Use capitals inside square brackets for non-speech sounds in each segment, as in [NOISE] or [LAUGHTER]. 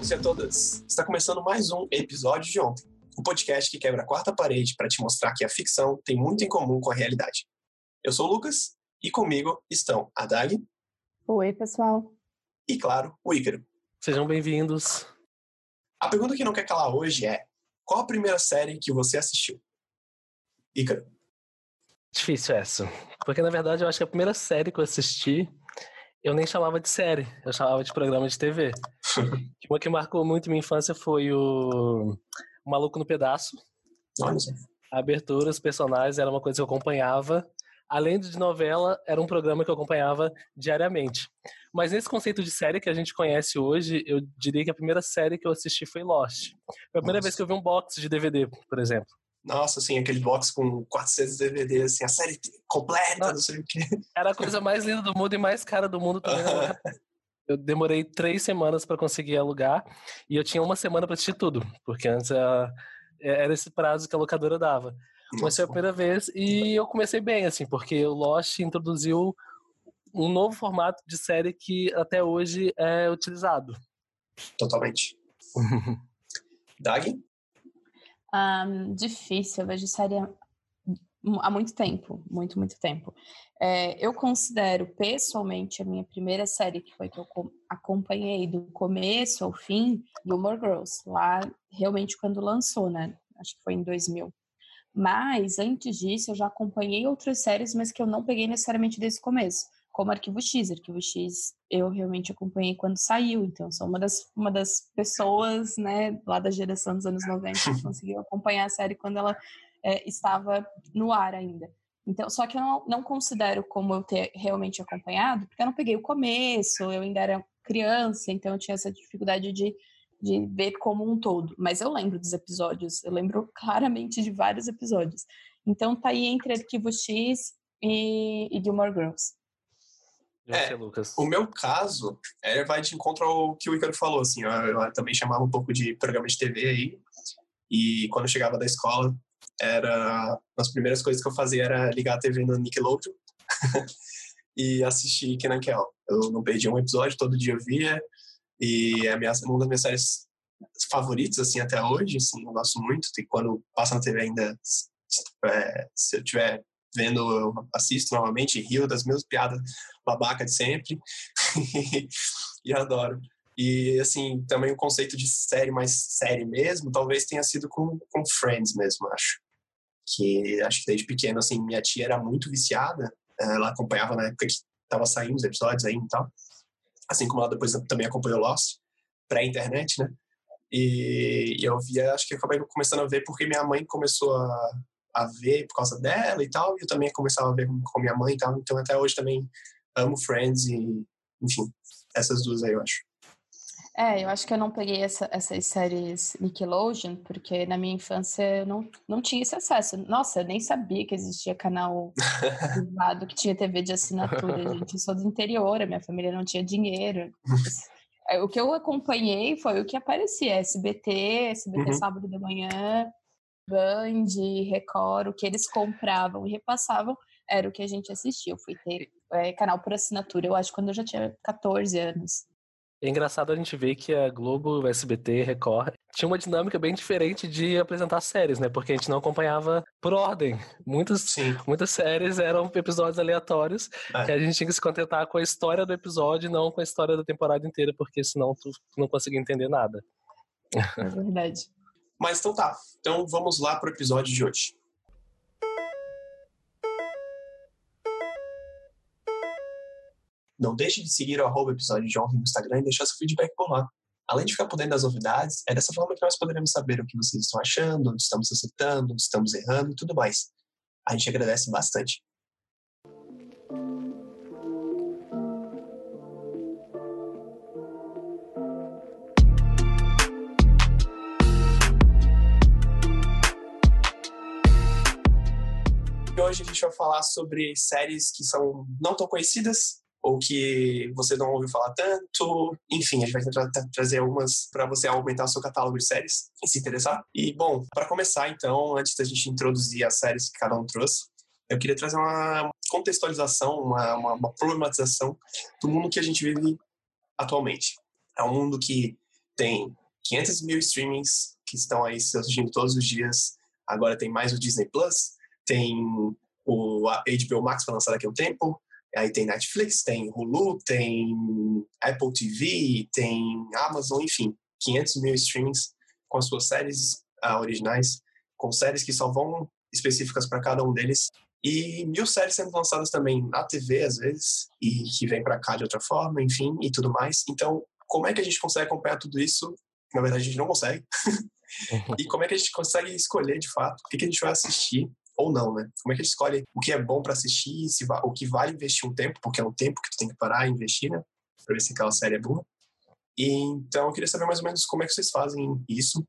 todos e a todas! Está começando mais um episódio de ontem, o um podcast que quebra a quarta parede para te mostrar que a ficção tem muito em comum com a realidade. Eu sou o Lucas e comigo estão a Dali. Oi, pessoal. E claro, o Ícaro. Sejam bem-vindos. A pergunta que não quer calar hoje é: qual a primeira série que você assistiu? Ícaro. Difícil essa. Porque, na verdade, eu acho que a primeira série que eu assisti, eu nem chamava de série, eu chamava de programa de TV. [LAUGHS] Uma que marcou muito minha infância foi o, o Maluco no Pedaço. Olha A abertura, os personagens, era uma coisa que eu acompanhava. Além de novela, era um programa que eu acompanhava diariamente. Mas nesse conceito de série que a gente conhece hoje, eu diria que a primeira série que eu assisti foi Lost. Foi a primeira Nossa. vez que eu vi um box de DVD, por exemplo. Nossa, assim, aquele box com 400 DVDs, assim, a série completa, Nossa. não sei o quê. Era a coisa mais linda do mundo e mais cara do mundo também. né? Eu demorei três semanas para conseguir alugar e eu tinha uma semana para assistir tudo, porque antes ah, era esse prazo que a locadora dava. Mas foi a primeira vez e eu comecei bem, assim, porque o Lost introduziu um novo formato de série que até hoje é utilizado. Totalmente. [LAUGHS] Dag? Ahn, difícil, eu vejo série há, muito tempo, muito, muito tempo. É, eu considero pessoalmente a minha primeira série, que foi que eu co- acompanhei do começo ao fim, Gilmore Girls, lá realmente quando lançou, né? Acho que foi em 2000. Mas antes disso, eu já acompanhei outras séries, mas que eu não peguei necessariamente desde o começo, como Arquivo X. Arquivo X eu realmente acompanhei quando saiu, então sou uma das, uma das pessoas, né, lá da geração dos anos 90 que [LAUGHS] conseguiu acompanhar a série quando ela é, estava no ar ainda. Então, só que eu não, não considero como eu ter realmente acompanhado, porque eu não peguei o começo, eu ainda era criança, então eu tinha essa dificuldade de, de ver como um todo. Mas eu lembro dos episódios, eu lembro claramente de vários episódios. Então tá aí entre Arquivo X e, e Gilmore Girls. Você, Lucas? O meu caso é, vai de encontro ao que o Ícaro falou, assim, eu, eu também chamava um pouco de programa de TV aí, e quando eu chegava da escola, era, das primeiras coisas que eu fazia era ligar a TV no Nickelodeon [LAUGHS] e assistir Kenan Kel. Eu não perdia um episódio, todo dia eu via, e é minha, uma das minhas séries favoritas, assim, até hoje, assim, eu gosto muito, e quando passa na TV ainda, é, se eu tiver vendo, eu assisto novamente rio das mesmas piadas babaca de sempre [LAUGHS] e adoro. E, assim, também o conceito de série mais série mesmo, talvez tenha sido com, com Friends mesmo, acho. Que acho que desde pequeno, assim, minha tia era muito viciada, ela acompanhava na época que tava saindo os episódios aí e tal. Assim como ela depois também acompanhou Lost, pré-internet, né? E eu via, acho que acabei começando a ver porque minha mãe começou a, a ver por causa dela e tal, e eu também começava a ver com, com minha mãe e tal, então até hoje também amo Friends e, enfim, essas duas aí eu acho. É, eu acho que eu não peguei essa- essas séries Nickelodeon, porque na minha infância eu não, não tinha esse acesso. Nossa, eu nem sabia que existia canal privado, que tinha TV de assinatura, [LAUGHS] gente. Eu sou do interior, a minha família não tinha dinheiro. É, O que eu acompanhei foi o que aparecia, SBT, SBT Uhum. sábado de manhã, Band, Record, o que eles compravam e repassavam era o que a gente assistia. Eu fui ter é, canal por assinatura, eu acho, quando eu já tinha 14 anos. É engraçado a gente ver que a Globo, o SBT, Record tinha uma dinâmica bem diferente de apresentar séries, né? Porque a gente não acompanhava por ordem. Muitas, Sim, muitas séries eram episódios aleatórios É. que a gente tinha que se contentar com a história do episódio e não com a história da temporada inteira, porque senão tu não conseguia entender nada. É verdade. Mas então tá. Então vamos lá pro episódio de hoje. Não deixe de seguir o arroba episódio de ontem no Instagram e deixar seu feedback por lá. Além de ficar por dentro das novidades, é dessa forma que nós poderemos saber o que vocês estão achando, onde estamos acertando, onde estamos errando e tudo mais. A gente agradece bastante. Hoje a gente vai falar sobre séries que são não tão conhecidas ou que você não ouviu falar tanto. Enfim, a gente vai tentar tra- trazer algumas para você aumentar o seu catálogo de séries e se interessar. E, bom, para começar, então, antes da gente introduzir as séries que cada um trouxe, eu queria trazer uma contextualização, uma, uma, uma problematização do mundo que a gente vive atualmente. É um mundo que tem 500 mil streamings que estão aí surgindo todos os dias. Agora tem mais o Disney Plus, tem o HBO Max para lançar daqui a um tempo. Aí tem Netflix, tem Hulu, tem Apple TV, tem Amazon, enfim, 500 mil streamings com as suas séries uh, originais, com séries que só vão específicas para cada um deles e mil séries sendo lançadas também na TV às vezes e que vem para cá de outra forma, enfim, e tudo mais. Então, como é que a gente consegue acompanhar tudo isso? Na verdade, a gente não consegue. [LAUGHS] e como é que a gente consegue escolher de fato o que, que a gente vai assistir ou não, né? Como é que a gente escolhe o que é bom para assistir, se o que vale investir um tempo, porque é um tempo que tu tem que parar e investir, né? Para ver se aquela série é boa. E, então, eu queria saber mais ou menos como é que vocês fazem isso.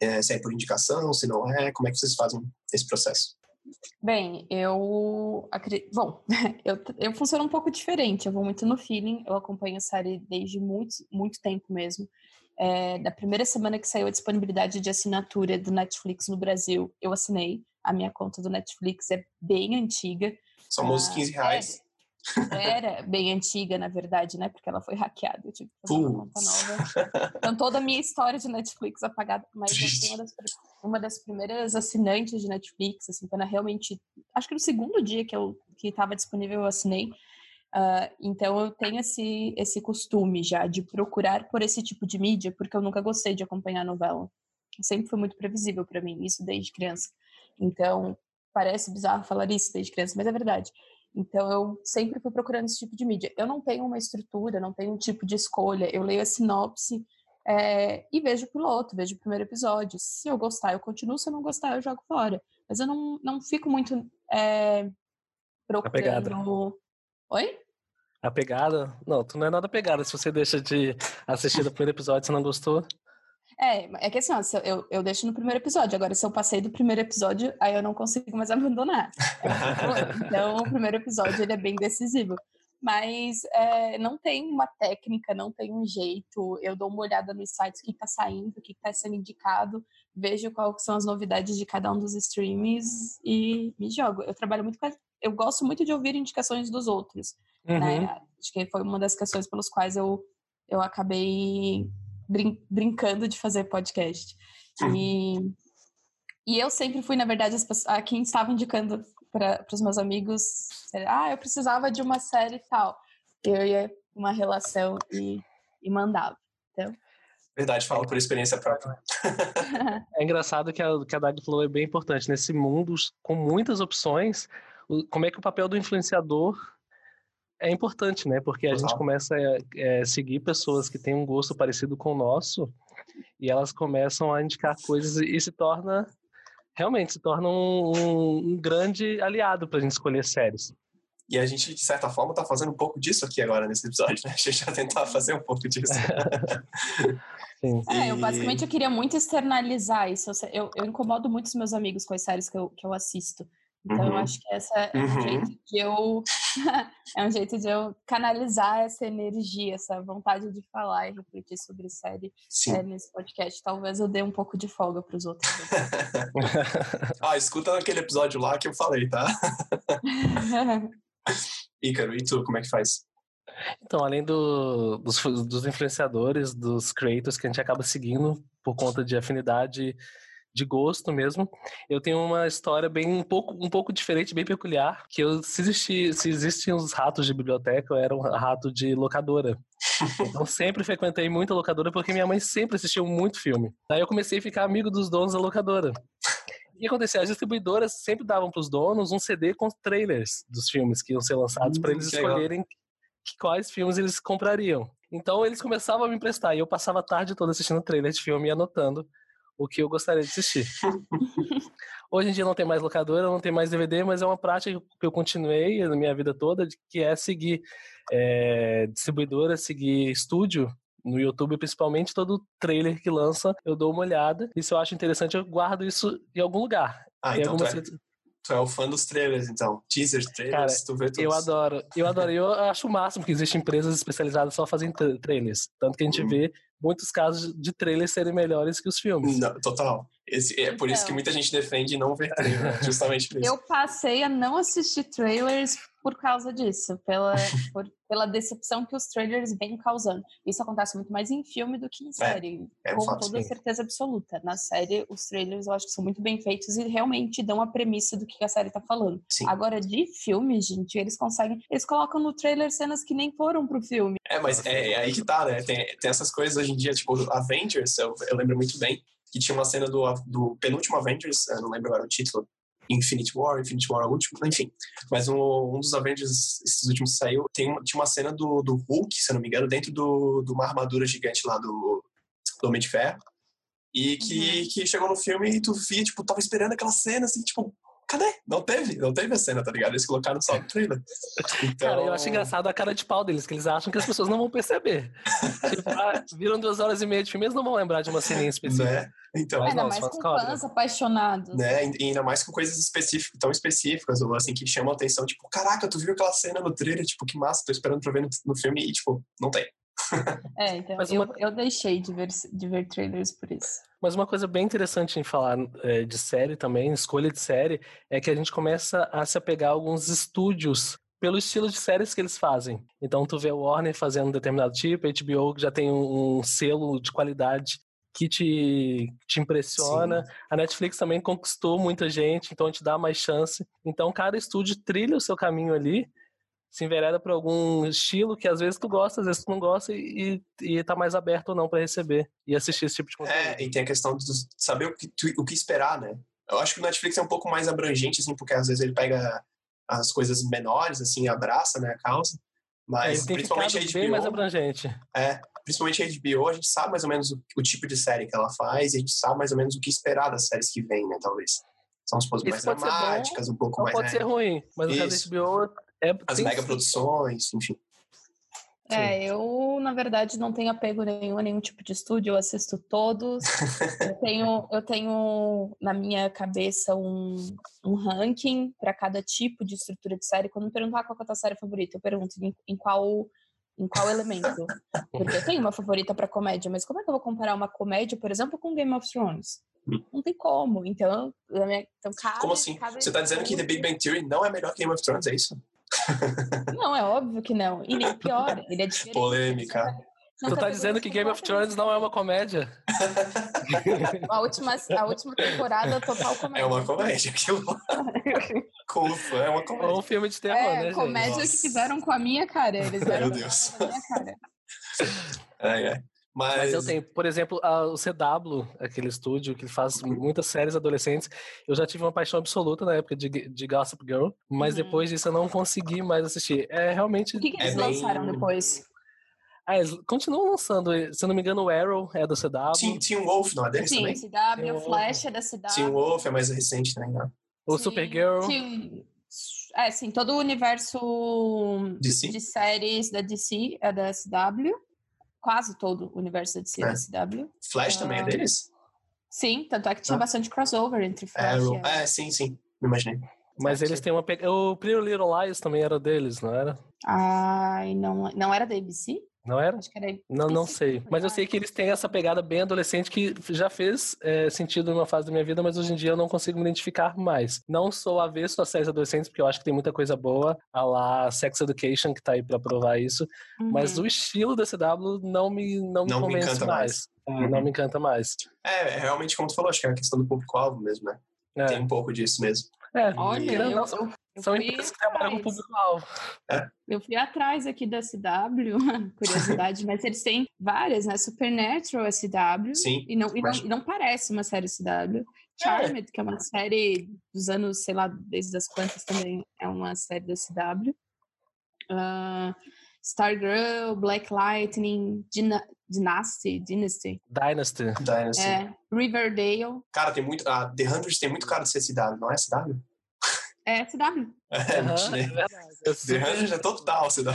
É, se é por indicação, se não é, como é que vocês fazem esse processo? Bem, eu acredito. Bom, [LAUGHS] eu, eu funciono um pouco diferente. Eu vou muito no feeling. Eu acompanho a série desde muito, muito tempo mesmo. É, da primeira semana que saiu a disponibilidade de assinatura do Netflix no Brasil, eu assinei. A minha conta do Netflix é bem antiga. São uns 15 reais. É, era bem antiga, na verdade, né? Porque ela foi hackeada. Eu tive que fazer uma conta nova. Então, toda a minha história de Netflix apagada. Mas eu fui uma das, uma das primeiras assinantes de Netflix, assim, quando realmente. Acho que no segundo dia que eu que estava disponível, eu assinei. Uh, então, eu tenho esse, esse costume já de procurar por esse tipo de mídia, porque eu nunca gostei de acompanhar novela. Sempre foi muito previsível para mim, isso desde criança. Então, parece bizarro falar isso desde criança, mas é verdade. Então eu sempre fui procurando esse tipo de mídia. Eu não tenho uma estrutura, não tenho um tipo de escolha. Eu leio a sinopse é, e vejo o piloto, vejo o primeiro episódio. Se eu gostar, eu continuo. Se eu não gostar, eu jogo fora. Mas eu não, não fico muito é, procurando. Apegada. Oi? A pegada? Não, tu não é nada pegada. Se você deixa de assistir o primeiro episódio e você não gostou. É, é que assim, ó, eu, eu deixo no primeiro episódio. Agora, se eu passei do primeiro episódio, aí eu não consigo mais [LAUGHS] abandonar. então, o primeiro episódio ele é bem decisivo. Mas é, não tem uma técnica, não tem um jeito. Eu dou uma olhada nos sites, o que está saindo, o que está sendo indicado, vejo quais são as novidades de cada um dos streams e me jogo. Eu trabalho muito com. A, eu gosto muito de ouvir indicações dos outros. Né? Uhum. Né? Acho que foi uma das questões pelas quais eu, eu acabei brin brincando de fazer podcast. E, e eu sempre fui, na verdade, as a quem estava indicando para os meus amigos, ah, eu precisava de uma série e tal. Eu ia uma relação e, e mandava. Então, Verdade, falo por experiência própria. [LAUGHS] é engraçado que a, que a Dag falou é bem importante. Nesse mundo com muitas opções, como é que o papel do influenciador é importante, né? Porque a gente começa a é, seguir pessoas que têm um gosto parecido com o nosso e elas começam a indicar coisas e, se torna realmente se torna um, um grande aliado para a gente escolher séries. E a gente, de certa forma, está fazendo um pouco disso aqui agora nesse episódio, né? A gente vai tentar fazer um pouco disso. [LAUGHS] Sim. É, eu basicamente eu queria muito externalizar isso. Eu, eu incomodo muito os meus amigos com as séries que eu, que eu assisto. Então, uhum. eu acho que essa é um uhum. jeito de eu [LAUGHS] é um jeito de eu canalizar essa energia, essa vontade de falar e refletir sobre série é, nesse podcast. Talvez eu dê um pouco de folga para os outros. [LAUGHS] ah, escuta aquele episódio lá que eu falei, tá? [LAUGHS] Ícaro, e tu, como é que faz? Então, além do, dos, dos influenciadores, dos creators que a gente acaba seguindo por conta de afinidade de gosto mesmo. Eu tenho uma história bem um pouco, um pouco diferente, bem peculiar, que eu se existi, se existem os ratos de biblioteca, eu era um rato de locadora. Então sempre frequentei muito a locadora porque minha mãe sempre assistiu muito filme. Daí eu comecei a ficar amigo dos donos da locadora. O que acontecia? As distribuidoras sempre davam para os donos um CD com trailers dos filmes que iam ser lançados para eles escolherem quais filmes eles comprariam. Então eles começavam a me emprestar e eu passava a tarde toda assistindo trailer de filme e anotando o que eu gostaria de assistir. Hoje em dia não tem mais locadora, não tem mais DVD, mas é uma prática que eu continuei na minha vida toda, que é seguir é, distribuidora, seguir estúdio no YouTube, principalmente todo trailer que lança, eu dou uma olhada. E se eu acho interessante, eu guardo isso em algum lugar. Ah, então algumas... tu, é, tu é o fã dos trailers, então. Teasers, trailers, Cara, tu vê todos. Eu adoro. Eu adoro. Eu acho o máximo que existem empresas especializadas só fazendo trailers. Tanto que a gente uhum. vê muitos casos de trailers serem melhores que os filmes. Não, total. Esse, é por então, isso que então. muita gente defende não ver trailer, justamente por isso. Eu passei a não assistir trailers por causa disso, pela, [LAUGHS] por, pela decepção que os trailers vêm causando. Isso acontece muito mais em filme do que em série, é, é com toda sim. certeza absoluta. Na série, os trailers eu acho que são muito bem feitos e realmente dão a premissa do que a série tá falando. Sim. Agora, de filme, gente, eles conseguem. Eles colocam no trailer cenas que nem foram pro filme. É, mas é, é aí que tá, né? Tem, tem essas coisas hoje em dia, tipo, Avengers, eu, eu lembro muito bem, que tinha uma cena do, do penúltimo Avengers, eu não lembro agora o título, Infinite War, Infinite War é o último, enfim. Mas um, um dos Avengers, esses últimos que saiu, tem, uma- tinha uma cena do, do Hulk, se eu não me engano, dentro do, de uma armadura gigante lá do, do Homem de Ferro. E que, que chegou no filme e tu via, tipo, tava esperando aquela cena, assim, tipo, cadê? Não teve, não teve a cena, tá ligado? Eles colocaram só no trailer. Então, Cara, eu acho engraçado a cara de pau deles, que eles acham que as pessoas não vão perceber. [LAUGHS] tipo, ah, viram duas horas e meia de filme, eles não vão lembrar de uma ceninha específica. Né? Então, Mas Ainda não, mais com fãs apaixonados. né? E ainda mais com coisas específicas, tão específicas, ou assim, que chamam a atenção, tipo, caraca, tu viu aquela cena no trailer, tipo, que massa, tô esperando pra ver no, no filme, e, tipo, não tem. É, então Mas eu, uma- eu deixei de ver, de ver trailers por isso. Mas uma coisa bem interessante em falar é, de série também, escolha de série, é que a gente começa a se apegar a alguns estúdios pelo estilo de séries que eles fazem. Então tu vê o Warner fazendo um determinado tipo, a HBO que já tem um, um selo de qualidade que te, te impressiona. A Netflix também conquistou muita gente, então te dá mais chance. Então cada estúdio trilha o seu caminho ali, se envereda por algum estilo que às vezes tu gosta, às vezes tu não gosta e, e, tá mais aberto ou não para receber e assistir esse tipo de conteúdo. É, e tem a questão de saber o que, o que esperar, né? Eu acho que o Netflix é um pouco mais abrangente, assim, porque às vezes ele pega as coisas menores, assim, abraça, né, a causa. Mas Ele tem principalmente a ficado bem mais HBO, abrangente. é, principalmente a HBO, a gente sabe mais ou menos o, o tipo de série que ela faz, e a gente sabe mais ou menos o que esperar das séries que vêm, né, talvez. São as coisas mais ser bom, dramáticas, um pouco mais, pode né, ser ruim, mas o caso da HBO é. as mega produções, enfim. É, eu, na verdade, não tenho apego nenhum a nenhum tipo de estúdio, eu assisto todos. [LAUGHS] eu, tenho, eu tenho na minha cabeça um, um ranking para cada tipo de estrutura de série. Quando me perguntar qual é a tua série favorita, eu pergunto em, em qual em qual elemento. Porque eu tenho uma favorita para comédia, mas como é que eu vou comparar uma comédia, por exemplo, com Game of Thrones? Hum. Não tem como. Então, na minha- então cabe, Como assim? cabe- Você tá dizendo que The Big Bang Theory não é melhor que Game of Thrones, é isso? Não, é óbvio que não. E nem pior, ele é diferente. Polêmica. São Tu tá dizendo que Game of Thrones não é uma comédia? A última, a última temporada total comédia. É uma comédia, aquilo é uma comédia. um filme de terror, É, né, gente? comédia que Nossa. fizeram com a minha cara. Eles Meu Deus. com a minha cara. É, é. Mas, Mas eu tenho, por exemplo, a- o CW, aquele estúdio que faz muitas séries adolescentes. Eu já tive uma paixão absoluta na época de, de Gossip Girl, mas Uhum. depois disso eu não consegui mais assistir. É realmente. O que, que É eles bem- lançaram depois? Ah, eles continuam lançando. Se eu não me engano, o Arrow é do CW. Teen, Teen Wolf, não é deles Sim, também? CW, Tem Flash é da CW. Teen Wolf é mais recente né? O Sim, Supergirl. sim. É, sim, todo o universo DC? de séries da DC é da CW. Quase todo o universo da DC é, É. da CW. Flash também é Ah. deles? Sim, tanto é que tinha Ah. bastante crossover entre Flash Arrow. e Arrow. É, sim, sim. Me imaginei. Mas eles têm uma pegada. O Pretty Little Lies também era deles, não era? Ai, não, não era da ABC? Não era? Acho que era Não, não sei. Mas eu sei que eles têm essa pegada bem adolescente que já fez é, sentido numa fase da minha vida, mas hoje em dia eu não consigo me identificar mais. Não sou avesso a séries adolescentes, porque eu acho que tem muita coisa boa, a lá Sex Education, que tá aí pra provar isso. Mas Uhum. o estilo da CW não me, não me Não me convence encanta mais. mais. É, Não me encanta mais. É, é realmente como tu falou, acho que é a questão do público-alvo mesmo, né? É, Tem um pouco disso mesmo. É Olha, eu, não, são, eu, são fui empresas que trabalham com atrás. público-alvo. Eu fui atrás aqui da CW, [LAUGHS] curiosidade, mas eles têm várias, né? Supernatural é CW. Sim. E não, e, não, e não parece uma série CW. Charmed, que é uma série dos anos, sei lá, desde as quantas também é uma série da CW. Ah, Stargirl, Black Lightning, Dyna- Dynasty, Dynasty. Dynasty. Dynasty. É, Riverdale. Cara, tem muito. A The Hundred tem muito cara de ser CW, não é CW? É CW. [LAUGHS] É, imaginei. é verdade. The super- Hundred é total CW.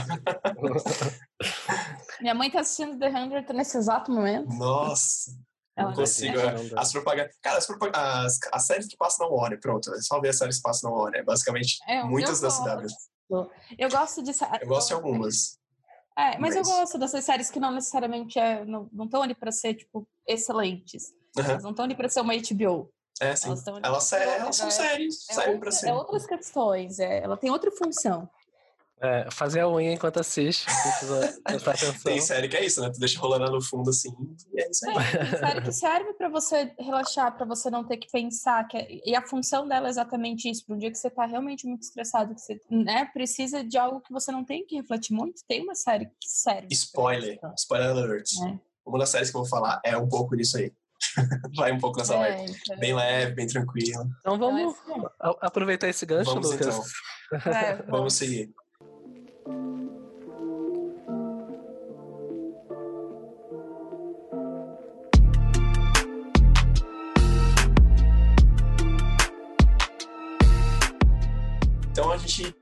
[LAUGHS] Minha mãe tá assistindo The 100 nesse exato momento. Nossa. Ela Não consigo. é. As propagandas. Cara, as, propag- as, as séries que passam na Warner, pronto. É só ver as séries que passam na Warner. É basicamente É, muitas eu da CW. Eu gosto de Eu gosto de algumas. É, mas, eu gosto dessas séries que não necessariamente é, não estão ali pra ser, tipo, excelentes. Aham. Elas não estão ali pra ser uma HBO. É, sim. Elas, Elas, é, elas são é- séries. é, servem pra outra- ser. é outras questões, é, ela tem outra função. É, fazer a unha enquanto assiste. [LAUGHS] Tem série que é isso, né? Tu deixa rolando no fundo assim, e é isso aí. É, tem série que serve para você relaxar, para você não ter que pensar. Que é, e a função dela é exatamente isso. Para um dia que você tá realmente muito estressado, que você né, precisa de algo que você não tem que refletir muito, tem uma série que serve. Spoiler, spoiler alert. É. Uma das séries que eu vou falar é um pouco disso aí. [LAUGHS] Vai um pouco nessa é, vibe. Então... Bem leve, bem tranquilo. Então vamos aproveitar esse gancho, vamos, Lucas. Então. É, vamos. vamos seguir. Gente,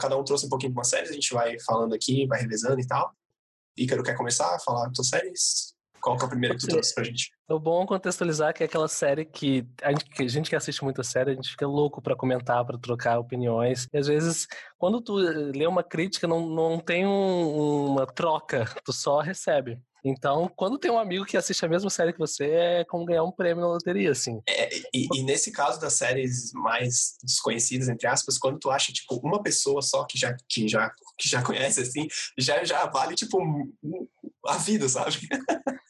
cada um trouxe um pouquinho de uma série, a gente vai falando aqui, vai revezando e tal. Ícaro quer começar a falar das suas séries? Qual que é a primeira que tu trouxe pra gente? É bom contextualizar que é aquela série que a gente, que a gente que assiste muita série, a gente fica louco para comentar, para trocar opiniões. E às vezes, quando tu lê uma crítica, não, não tem um, uma troca, tu só recebe. Então, quando tem um amigo que assiste a mesma série que você, é como ganhar um prêmio na loteria, assim. É, e, e, nesse caso das séries mais desconhecidas, entre aspas, quando tu acha, tipo, uma pessoa só que já, que já, que já conhece, assim, já, já vale, tipo, a vida, sabe?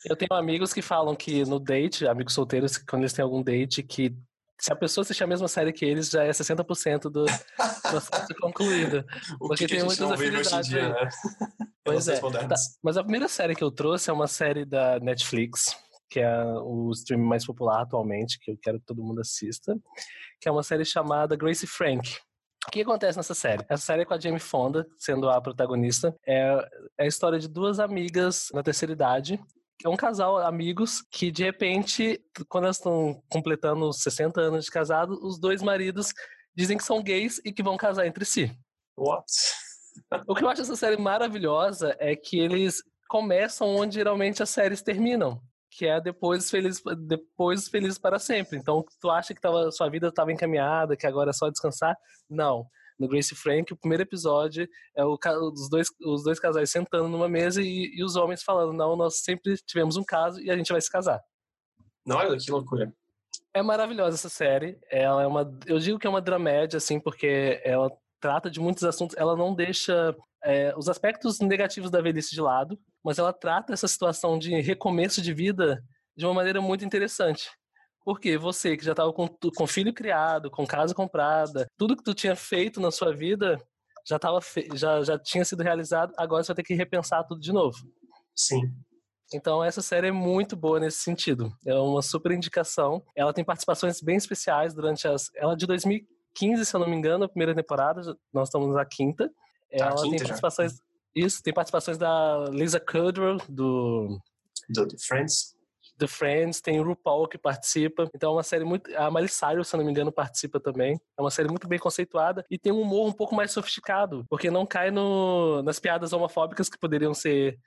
Eu tenho amigos que falam que no date, amigos solteiros, quando eles têm algum date, que se a pessoa assistir a mesma série que eles, já é 60% do [LAUGHS] processo concluído. o porque que tem muitas afinidades. Dia, né? [LAUGHS] Pois é. Tá. Mas a primeira série que eu trouxe é uma série da Netflix, que é o stream mais popular atualmente, que eu quero que todo mundo assista, que é uma série chamada Gracie Frank. O que acontece nessa série? Essa série é com a Jamie Fonda, sendo a protagonista. É, é a história de duas amigas na terceira idade é um casal, amigos, que de repente, quando elas estão completando 60 anos de casado, os dois maridos dizem que são gays e que vão casar entre si. What? O que eu acho essa série maravilhosa é que eles começam onde geralmente as séries terminam, que é depois feliz, depois feliz para sempre. Então, tu acha que tava, sua vida estava encaminhada, que agora é só descansar? Não no Grace Frank, o primeiro episódio é o, os, dois, os dois casais sentando numa mesa e, e, os homens falando: Não, nós sempre tivemos um caso e a gente vai se casar. Olha que loucura. É maravilhosa essa série. Ela é uma. Eu digo que é uma dramédia, assim, porque ela trata de muitos assuntos. Ela não deixa é, os aspectos negativos da velhice de lado, mas ela trata essa situação de recomeço de vida de uma maneira muito interessante. Porque você que já estava com, com filho criado, com casa comprada, tudo que tu tinha feito na sua vida já, tava já, já tinha sido realizado, agora você vai ter que repensar tudo de novo. Sim. Então essa série é muito boa nesse sentido. É uma super indicação. Ela tem participações bem especiais durante as. Ela é de 2015, se eu não me engano, a primeira temporada. Nós estamos na quinta. Ela quinta tem participações. Já. Isso, tem participações da Lisa Kudrow do. Do Friends. The Friends, tem o RuPaul que participa. Então é uma série muito. A Miley se não me engano, participa também. É uma série muito bem conceituada e tem um humor um pouco mais sofisticado, porque não cai no, nas piadas homofóbicas que poderiam ser.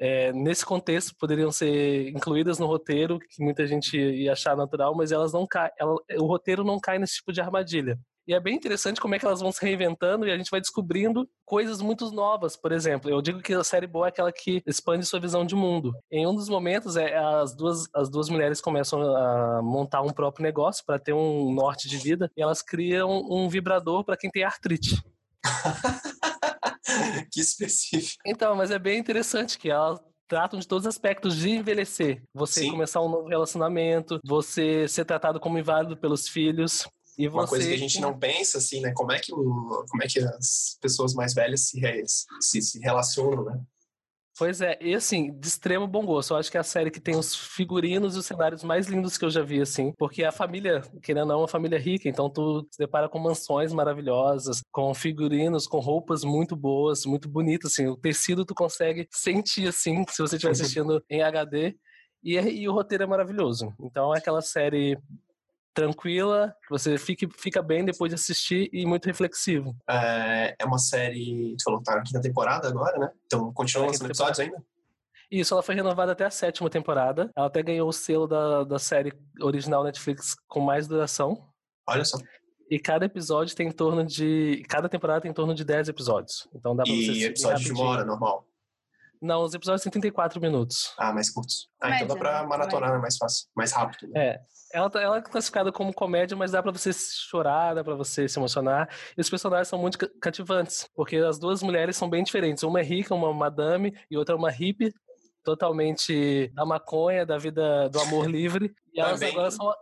É, nesse contexto, poderiam ser incluídas no roteiro, que muita gente ia achar natural, mas elas não caem. Ela, o roteiro não cai nesse tipo de armadilha. E é bem interessante como é que elas vão se reinventando e a gente vai descobrindo coisas muito novas. Por exemplo, eu digo que a série boa é aquela que expande sua visão de mundo. Em um dos momentos, é, as, duas, as duas mulheres começam a montar um próprio negócio para ter um norte de vida e elas criam um vibrador para quem tem artrite. [LAUGHS] que específico. Então, mas é bem interessante que elas tratam de todos os aspectos de envelhecer. Você Sim. começar um novo relacionamento, você ser tratado como inválido pelos filhos. E Uma coisa que a gente não pensa, assim, né? Como é que, o, como é que as pessoas mais velhas se, se, se relacionam, né? Pois é, e assim, de extremo bom gosto. Eu acho que é a série que tem os figurinos e os cenários mais lindos que eu já vi, assim. Porque a família, querendo ou não, é uma família rica, então tu se depara com mansões maravilhosas, com figurinos, com roupas muito boas, muito bonitas, assim. O tecido tu consegue sentir, assim, se você estiver assistindo em HD. E, e, o roteiro é maravilhoso. Então é aquela série tranquila, que você fique, fica bem depois de assistir e muito reflexivo. É, é uma série, tu falou que tá na quinta temporada agora, né? Então continua lançando episódios ainda? Isso, ela foi renovada até a sétima temporada. Ela até ganhou o selo da, da série original Netflix com mais duração. Olha só. E cada episódio tem em torno de. Cada temporada tem em torno de 10 episódios. Então dá pra e você. E episódio de uma hora, normal? Não, os episódios têm 34 minutos. Ah, mais curtos. Ah, Comédia, então dá pra né? maratonar, é mais fácil. Mais rápido. Né? É. Ela, tá- ela é classificada como comédia, mas dá pra você chorar, dá pra você se emocionar. E os personagens são muito ca- cativantes, porque as duas mulheres são bem diferentes. Uma é rica, uma madame, e outra é uma hippie, totalmente da maconha, da vida do amor [LAUGHS] livre. E Ah, elas bem- agora são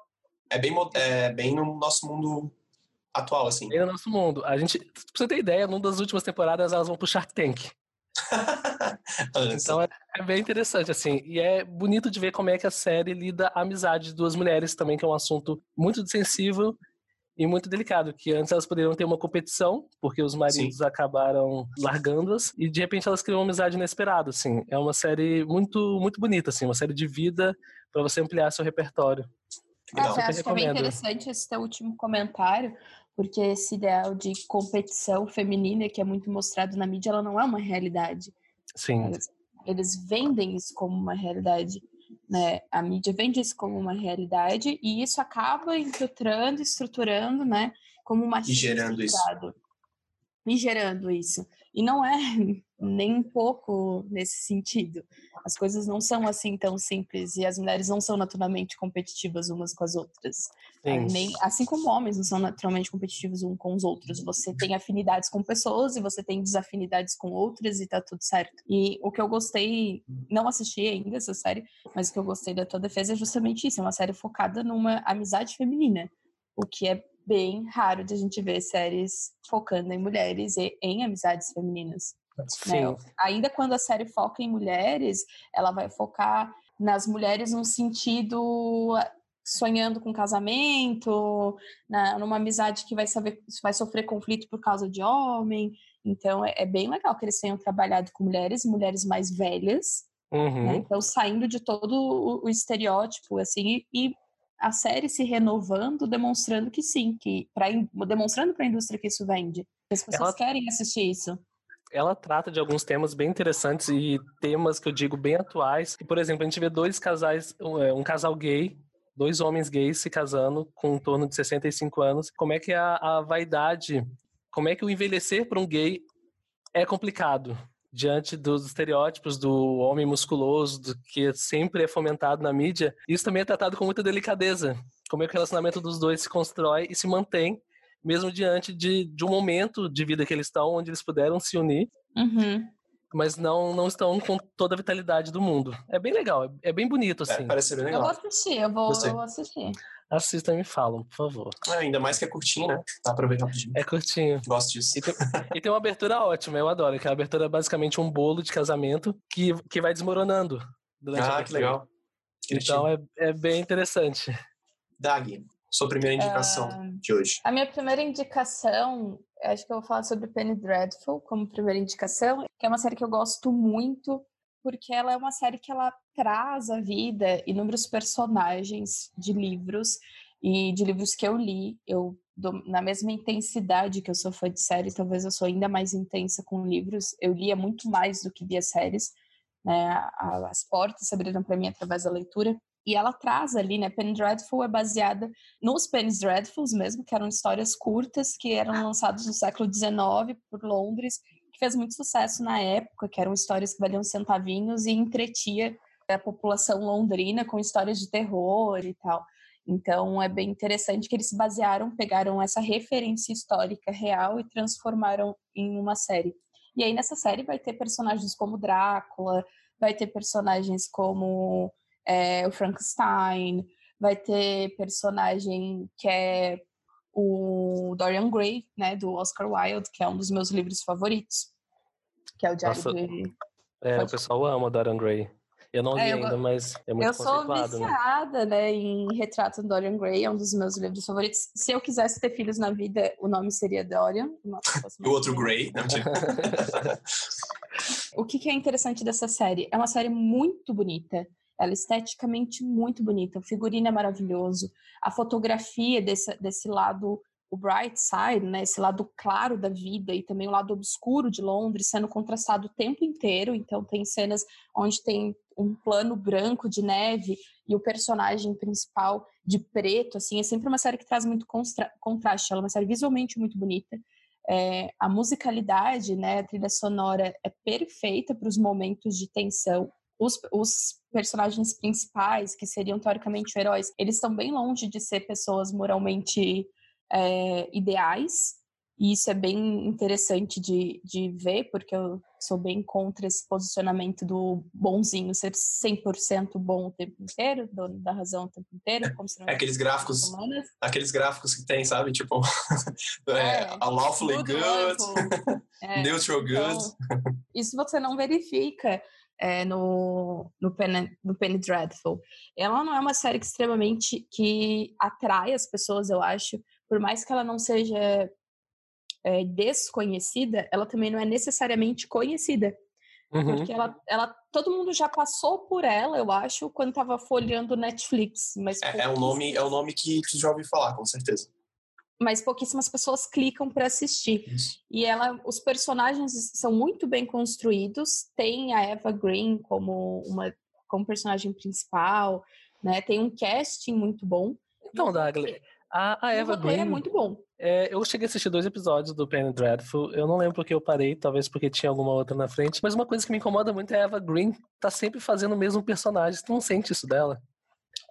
É bem, é bem no nosso mundo atual, assim. bem no nosso mundo. A gente, pra você ter ideia, numa das últimas temporadas elas vão pro Shark Tank. [LAUGHS] Então é, é bem interessante, assim. E é bonito de ver como é que a série lida a amizade de duas mulheres também, que é um assunto muito sensível e muito delicado. Que antes elas poderiam ter uma competição, porque os maridos acabaram largando-as, e de repente elas criam uma amizade inesperada, assim. É uma série muito, muito bonita, assim, uma série de vida para você ampliar seu repertório. Legal. Acho, acho que é bem interessante esse teu último comentário, porque esse ideal de competição feminina que é muito mostrado na mídia, ela não é uma realidade. Sim, Eles, eles vendem isso como uma realidade. Né? A mídia vende isso como uma realidade e isso acaba infiltrando, estruturando, né? Como uma E gerando isso. E gerando isso. E não é nem um pouco nesse sentido. As coisas não são assim tão simples e as mulheres não são naturalmente competitivas umas com as outras. Nem, assim como homens não são naturalmente competitivos uns com os outros. Você tem afinidades com pessoas e você tem desafinidades com outras e tá tudo certo. E o que eu gostei, não assisti ainda essa série, mas o que eu gostei da tua defesa é justamente isso. É uma série focada numa amizade feminina. O que é bem raro de a gente ver séries focando em mulheres e em amizades femininas. Né? Ainda quando a série foca em mulheres, ela vai focar nas mulheres num sentido ah, sonhando com casamento, na, numa amizade que vai saber vai sofrer conflito por causa de homem. Então é, é bem legal que eles tenham trabalhado com mulheres, mulheres mais velhas, Uhum. né? Então saindo de todo o, o estereótipo assim e, e a série se renovando, demonstrando que sim, que pra, demonstrando para a indústria que isso vende. As pessoas Ela- querem assistir isso. Ela trata de alguns temas bem interessantes e temas que eu digo bem atuais. Por exemplo, a gente vê dois casais, um é, casal gay, dois homens gays se casando com em torno de 65 anos. Como é que a, a vaidade, como é que o envelhecer para um gay é complicado diante dos estereótipos do homem musculoso, do que sempre é fomentado na mídia. Isso também é tratado com muita delicadeza. Como é que o relacionamento dos dois se constrói e se mantém mesmo diante de, de um momento de vida que eles estão, onde eles puderam se unir, Uhum. mas não, não estão com toda a vitalidade do mundo. É bem legal, é, é bem bonito, É, assim. parece ser bem Eu vou legal. assistir, eu vou, eu vou assistir. Assistam e me falam, por favor. É, ainda mais que é curtinho, né? Dá pra ver rapidinho. É curtinho. Gosto disso. E tem, e tem uma abertura ótima, eu adoro, que a abertura é basicamente um bolo de casamento que, que vai desmoronando durante a Ah, que legal. Então é, é bem interessante. Dag, sua primeira indicação Ah, de hoje. A minha primeira indicação, acho que eu vou falar sobre Penny Dreadful como primeira indicação, que é uma série que eu gosto muito, porque ela é uma série que ela traz à vida inúmeros personagens de livros e de livros que eu li. Eu dou- na mesma intensidade que eu sou fã de série, talvez eu sou ainda mais intensa com livros. Eu lia muito mais do que via séries. Né? As portas se abriram para mim através da leitura. E ela traz ali, né? Penny Dreadful é baseada nos Penny Dreadfuls mesmo, que eram histórias curtas que eram lançadas no século XIX por Londres, que fez muito sucesso na época, que eram histórias que valiam centavinhos e entretia a população londrina com histórias de terror e tal. Então é bem interessante que eles se basearam, pegaram essa referência histórica real e transformaram em uma série. E aí nessa série vai ter personagens como Drácula, vai ter personagens como é, o Frankenstein, vai ter personagem que é o Dorian Gray, né, do Oscar Wilde, que é um dos meus livros favoritos, que é o Diário Nossa, de... É, Pode- o pessoal ama Dorian Gray. Eu não li É, eu ainda, mas é muito Eu sou né? viciada, né, em Retrato do Dorian Gray, é um dos meus livros favoritos. Se eu quisesse ter filhos na vida, o nome seria Dorian. Nossa, [LAUGHS] o outro Grey, né? [LAUGHS] O que, que é interessante dessa série? É uma série muito bonita. Ela é esteticamente muito bonita. O figurino é maravilhoso. A fotografia desse, desse lado, o bright side, né? Esse lado claro da vida e também o lado obscuro de Londres sendo contrastado o tempo inteiro. Então tem cenas onde tem um plano branco de neve e o personagem principal de preto, assim. É sempre uma série que traz muito contraste. Ela é uma série visualmente muito bonita. É, a musicalidade, né, a trilha sonora é perfeita para os momentos de tensão. Os, os, personagens principais, que seriam teoricamente heróis, eles estão bem longe de ser pessoas moralmente é, ideais. E isso é bem interessante de, de ver, porque eu sou bem contra esse posicionamento do bonzinho ser 100% bom o tempo inteiro, dono da razão o tempo inteiro. É aqueles gráficos, humanas. aqueles gráficos que tem, sabe? Tipo, [LAUGHS] é, é, lawfully good, good [LAUGHS] é, neutral good. Então, isso você não verifica é, no, no, Penny, no Penny Dreadful. Ela não é uma série que extremamente que atrai as pessoas, eu acho, por mais que ela não seja é, desconhecida, ela também não é necessariamente conhecida. Uhum. Porque ela, ela, todo mundo já passou por ela, eu acho, quando estava folheando Netflix. Mas é, é, um nome, é um nome que tu já ouviu falar, com certeza. Mas pouquíssimas pessoas clicam para assistir. Isso. E ela, os personagens são muito bem construídos. Tem a Eva Green como uma como personagem principal, né? Tem um casting muito bom. Então, Dagli, a, a Eva é Green. é muito bom. É, eu cheguei a assistir dois episódios do Penny Dreadful. Eu não lembro porque eu parei, talvez porque tinha alguma outra na frente. Mas uma coisa que me incomoda muito é a Eva Green tá sempre fazendo o mesmo personagem. Tu não sente isso dela?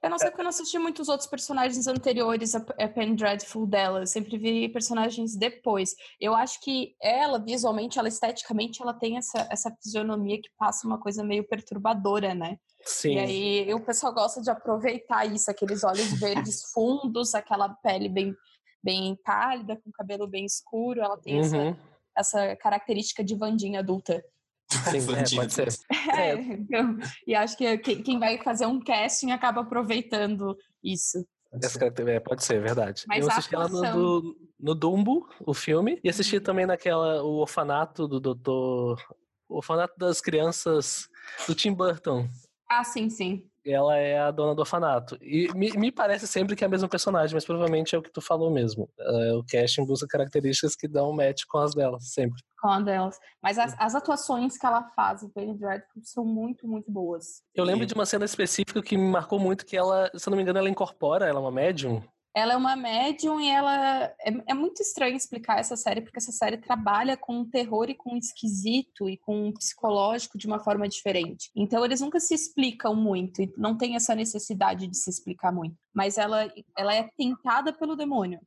Eu não sei porque eu não assisti muitos outros personagens anteriores a Penny Dreadful dela. Eu sempre vi personagens depois. Eu acho que ela, visualmente, ela esteticamente, ela tem essa, essa fisionomia que passa uma coisa meio perturbadora, né? Sim. E aí o pessoal gosta de aproveitar isso, aqueles olhos verdes [LAUGHS] fundos, aquela pele bem, bem pálida, com cabelo bem escuro. Ela tem uhum. essa, essa característica de Vandinha adulta. Sim, é, pode ser. [LAUGHS] É, então, e acho que quem vai fazer um casting acaba aproveitando isso. É, pode ser, verdade. Mas eu assisti atuação... ela no, no, no Dumbo, o filme, e assisti uhum. também naquela, o orfanato do doutor... O orfanato das crianças do Tim Burton. Ah, sim, sim. Ela é a dona do orfanato. E me, me parece sempre que é a mesma personagem, mas provavelmente é o que tu falou mesmo. É, o casting busca características que dão match com as delas, sempre. Com as delas. Mas as, as atuações que ela faz em Penny Dreadful são muito, muito boas. Eu lembro de uma cena específica que me marcou muito, que ela, se eu não me engano, ela incorpora, ela é uma médium, ela é uma médium e ela é, é, muito estranho explicar essa série porque essa série trabalha com terror e com esquisito e com psicológico de uma forma diferente. Então eles nunca se explicam muito e não tem essa necessidade de se explicar muito. Mas ela ela é tentada pelo demônio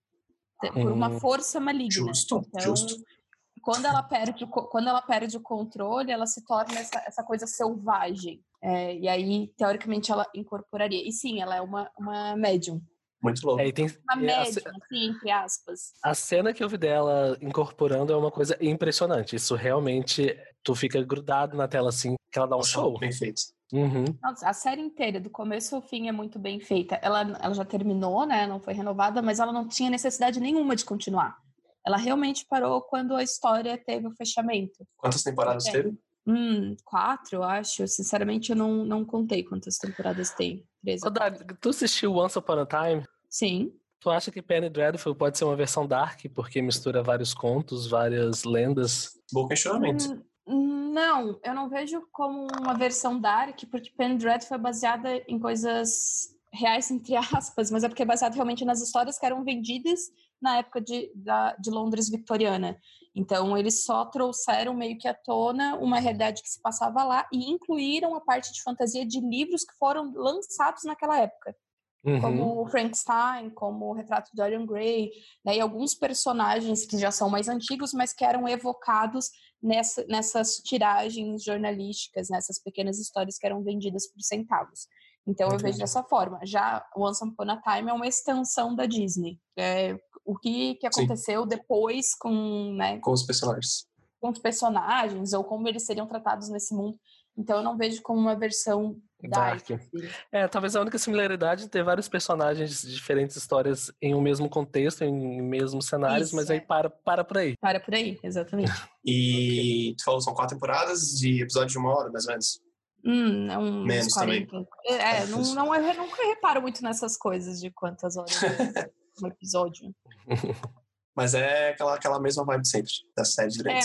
por uma hum. força maligna. Justo, então, justo. Quando ela perde quando ela perde o controle, ela se torna essa, essa coisa selvagem. É, e aí, teoricamente, ela incorporaria. E sim, ela é uma, uma médium. Muito louco. É, tem, uma média, a, assim, entre aspas. A cena que eu vi dela incorporando é uma coisa impressionante. Isso realmente, tu fica grudado na tela assim, que ela dá um show. Bem feito. Uhum. Nossa, a série inteira, do começo ao fim, é muito bem feita. Ela, ela já terminou, né? Não foi renovada, mas ela não tinha necessidade nenhuma de continuar. Ela realmente parou quando a história teve o fechamento. Quantas temporadas teve? Hum, quatro, eu acho. Sinceramente, eu não, não contei quantas temporadas tem. Três. tu assistiu Once Upon a Time? Sim. Tu acha que Penny Dreadful pode ser uma versão dark, porque mistura vários contos, várias lendas? Bom questionamento. Hum, não, eu não vejo como uma versão dark, porque Penny Dreadful é baseada em coisas reais, entre aspas, mas é porque é baseado realmente nas histórias que eram vendidas na época de, da, de Londres vitoriana. Então, eles só trouxeram meio que à tona uma realidade que se passava lá e incluíram a parte de fantasia de livros que foram lançados naquela época uhum. como Frankenstein, como o retrato de Dorian Gray, né, e alguns personagens que já são mais antigos, mas que eram evocados nessa, nessas tiragens jornalísticas, nessas pequenas histórias que eram vendidas por centavos. Então eu vejo dessa forma. Já Once Upon a Time é uma extensão da Disney. É o que, que aconteceu Sim. depois com, né, com os personagens. Com os personagens, ou como eles seriam tratados nesse mundo. Então eu não vejo como uma versão dark. dark. Assim. É, talvez a única similaridade é ter vários personagens de diferentes histórias em um mesmo contexto, em mesmos cenários, Isso, mas é. aí para, para por aí. Para por aí, exatamente. [LAUGHS] E tu falou são quatro temporadas de episódio de uma hora, mais ou menos. Hum, é um menos também. É, é, [LAUGHS] não, não, eu nunca reparo muito nessas coisas de quantas horas [LAUGHS] um episódio. Mas é aquela, aquela mesma vibe sempre, da série de É.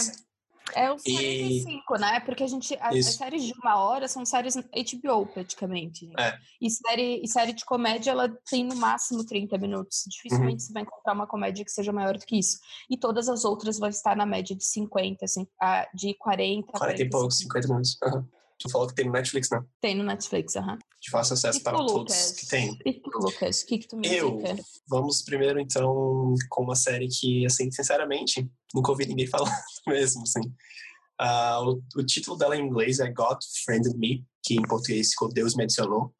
É os 45, e... né? Porque a gente. As séries de uma hora são séries HBO, praticamente. É. E, série, e série de comédia, ela tem no máximo 30 minutos. Dificilmente uhum. você vai encontrar uma comédia que seja maior do que isso. E todas as outras vão estar na média de 50, assim, de 40. 40 e poucos, 50 minutos. Uhum. Tu falou que tem no Netflix, né? Tem no Netflix, aham. Uhum. De fácil acesso para todos Lucas? que tem. E tu, Lucas? O que, que tu me Eu, indica? vamos primeiro, então, com uma série que, assim, sinceramente, nunca ouvi ninguém [LAUGHS] falar mesmo, assim. Uh, o, o, título dela em inglês é God Friended Me, que em português ficou Deus Me Adicionou.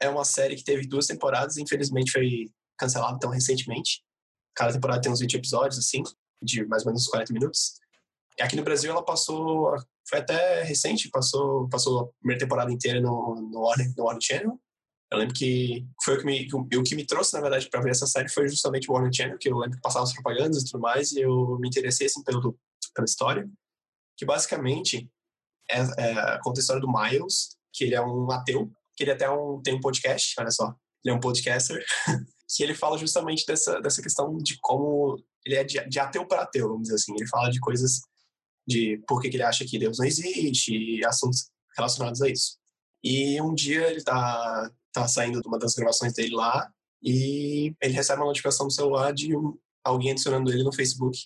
É uma série que teve duas temporadas e infelizmente foi cancelada tão recentemente. Cada temporada tem uns 20 episódios, assim, de mais ou menos 40 minutos. Aqui no Brasil ela passou foi até recente, passou, passou a primeira temporada inteira no, no, Warner, no Warner Channel. Eu lembro que foi o que me, o que me trouxe, na verdade, para ver essa série foi justamente o Warner Channel, que eu lembro que passava as propagandas e tudo mais, e eu me interessei assim, pelo, pela história. Que basicamente é, é, conta a história do Miles, que ele é um ateu, que ele até um, tem um podcast, olha só, ele é um podcaster, [LAUGHS] que ele fala justamente dessa, dessa questão de como ele é de, de ateu para ateu, vamos dizer assim. Ele fala de coisas de por que, que ele acha que Deus não existe e assuntos relacionados a isso. E um dia ele tá, tá saindo de uma das gravações dele lá e ele recebe uma notificação no celular de um, alguém adicionando ele no Facebook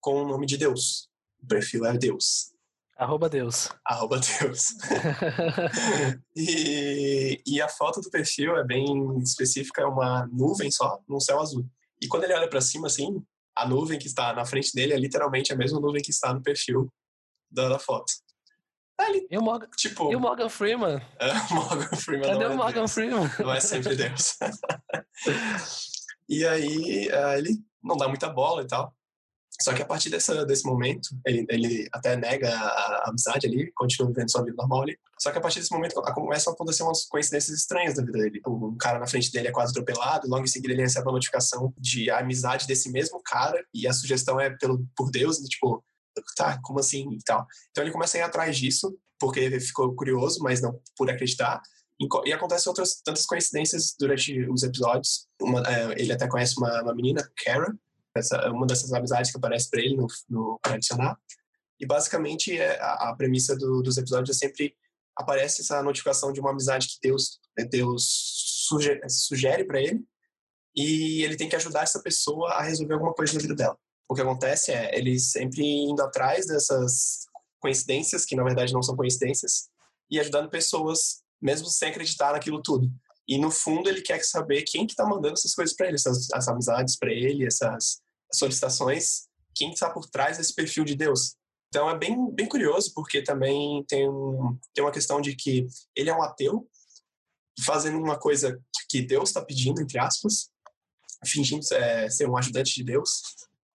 com o nome de Deus. O perfil é Deus. Arroba Deus. Arroba Deus. [LAUGHS] e, e a foto do perfil é bem específica, é uma nuvem só, num céu azul. E quando ele olha para cima, assim, a nuvem que está na frente dele é literalmente a mesma nuvem que está no perfil da, foto. Ele, e, o Morgan, tipo, e o Morgan Freeman? É, [LAUGHS] Morgan Freeman Cadê o é Morgan Deus. Freeman? Não é sempre Deus. [LAUGHS] e aí uh, ele não dá muita bola e tal. Só que a partir dessa, desse momento, ele, ele até nega a, a, amizade ali, continua vivendo sua vida normal ali. Só que a partir desse momento começam a acontecer umas coincidências estranhas na vida dele. Um cara na frente dele é quase atropelado, logo em seguida ele recebe uma notificação de amizade desse mesmo cara, e a sugestão é pelo, por Deus, né, tipo, tá, como assim e tal. Então ele começa a ir atrás disso, porque ele ficou curioso, mas não por acreditar. E acontecem outras tantas coincidências durante os episódios. Uma, é, ele até conhece uma, uma menina, Kara, essa, uma dessas amizades que aparece para ele no, no pra adicionar. E basicamente é, a, a premissa do, dos episódios é sempre aparece essa notificação de uma amizade que Deus Deus sugere, sugere para ele e ele tem que ajudar essa pessoa a resolver alguma coisa na vida dela. O que acontece é ele sempre indo atrás dessas coincidências que na verdade não são coincidências e ajudando pessoas mesmo sem acreditar naquilo tudo. E no fundo ele quer saber quem que tá mandando essas coisas para ele, essas, essas amizades para ele, essas solicitações, quem está por trás desse perfil de Deus. Então é bem, bem curioso, porque também tem, um, tem uma questão de que ele é um ateu, fazendo uma coisa que Deus está pedindo, entre aspas, fingindo é, ser um ajudante de Deus.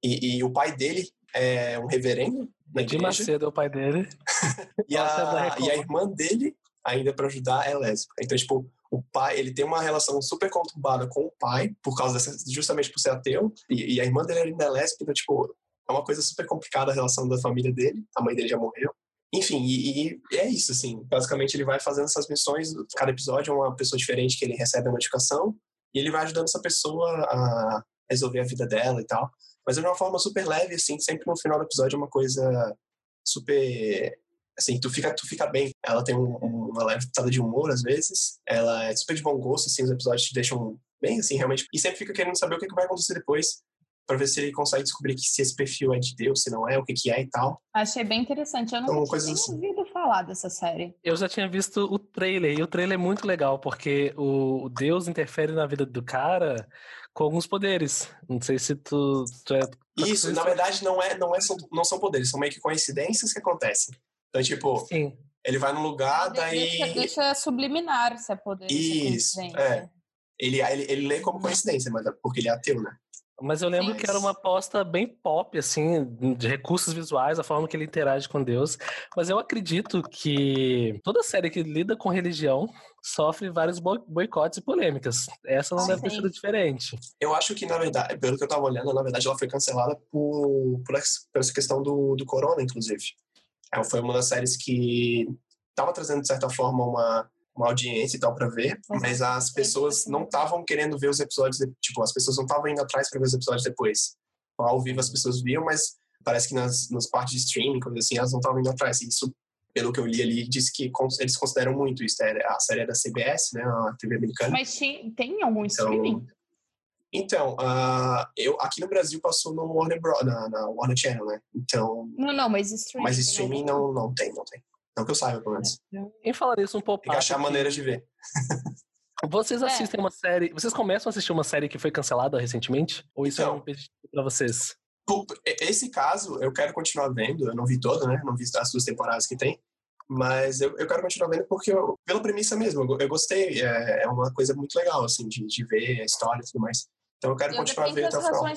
E, e, o pai dele é um reverendo na. De Macedo é o pai dele. [LAUGHS] e, a, e a irmã dele, ainda para ajudar, é lésbica. Então, tipo, o pai, ele tem uma relação super conturbada com o pai, por causa dessa, justamente por ser ateu, e, e a irmã dele ainda é lésbica, então, tipo, é uma coisa super complicada a relação da família dele, a mãe dele já morreu. Enfim, e, e, é isso, assim. Basicamente, ele vai fazendo essas missões, cada episódio é uma pessoa diferente que ele recebe a notificação, e ele vai ajudando essa pessoa a resolver a vida dela e tal. Mas é de uma forma super leve, assim, sempre no final do episódio é uma coisa super assim, tu fica, tu fica bem. Ela tem um, uma leve pitada de humor, às vezes. Ela é super de bom gosto, assim, os episódios te deixam bem, assim, realmente. E sempre fica querendo saber o que, que vai acontecer depois para ver se ele consegue descobrir que se esse perfil é de Deus, se não é, o que, que é e tal. Achei bem interessante. Eu não então, tinha assim. ouvido falar dessa série. Eu já tinha visto o trailer, e o trailer é muito legal, porque o Deus interfere na vida do cara com alguns poderes. Não sei se tu, tu é. Isso, na verdade, não, é, não, é, não são poderes, são meio que coincidências que acontecem. Então, tipo, Sim. ele vai num lugar, daí. Deixa, deixa subliminar se é poder. Isso, é. Ele, ele, ele lê como coincidência, mas é porque ele é ateu, né? Mas eu lembro Sim. que era uma aposta bem pop, assim, de recursos visuais, a forma que ele interage com Deus. Mas eu acredito que toda série que lida com religião sofre vários boicotes e polêmicas. Essa não ah, deve sim. ter sido diferente. Eu acho que, na verdade, pelo que eu tava olhando, na verdade ela foi cancelada por, por essa questão do, do corona, inclusive. Ela foi uma das séries que estava trazendo, de certa forma, uma, uma audiência e tal para ver, mas, as pessoas não estavam querendo ver os episódios, de, tipo, as pessoas não estavam indo atrás para ver os episódios depois. Ao vivo as pessoas viam, mas Parece que nas, nas partes de streaming, coisas assim, elas não estavam indo atrás. Isso, pelo que eu li ali, diz que eles consideram muito isso. É, a série é da CBS, né? A TV americana. Mas tem, tem algum então, streaming? Então, uh, eu, aqui no Brasil passou no Warner Bros, na, na, Warner Channel, né? Então. Não, não, mas streaming. Mas streaming não, não tem, não tem. Não que eu saiba, pelo menos. Em falar isso um pouco. Tem que achar maneiras de ver. Vocês é. assistem é. uma série. Vocês começam a assistir uma série que foi cancelada recentemente? Ou isso então, é um impeditivo pra vocês? Esse caso, eu quero continuar vendo. Eu não vi toda, né? Não vi as duas temporadas que tem. Mas eu, eu quero continuar vendo porque, eu, pela premissa mesmo, eu, eu gostei. É, é, uma coisa muito legal, assim, de, de ver a história e tudo mais. Então eu quero eu continuar vendo até o final.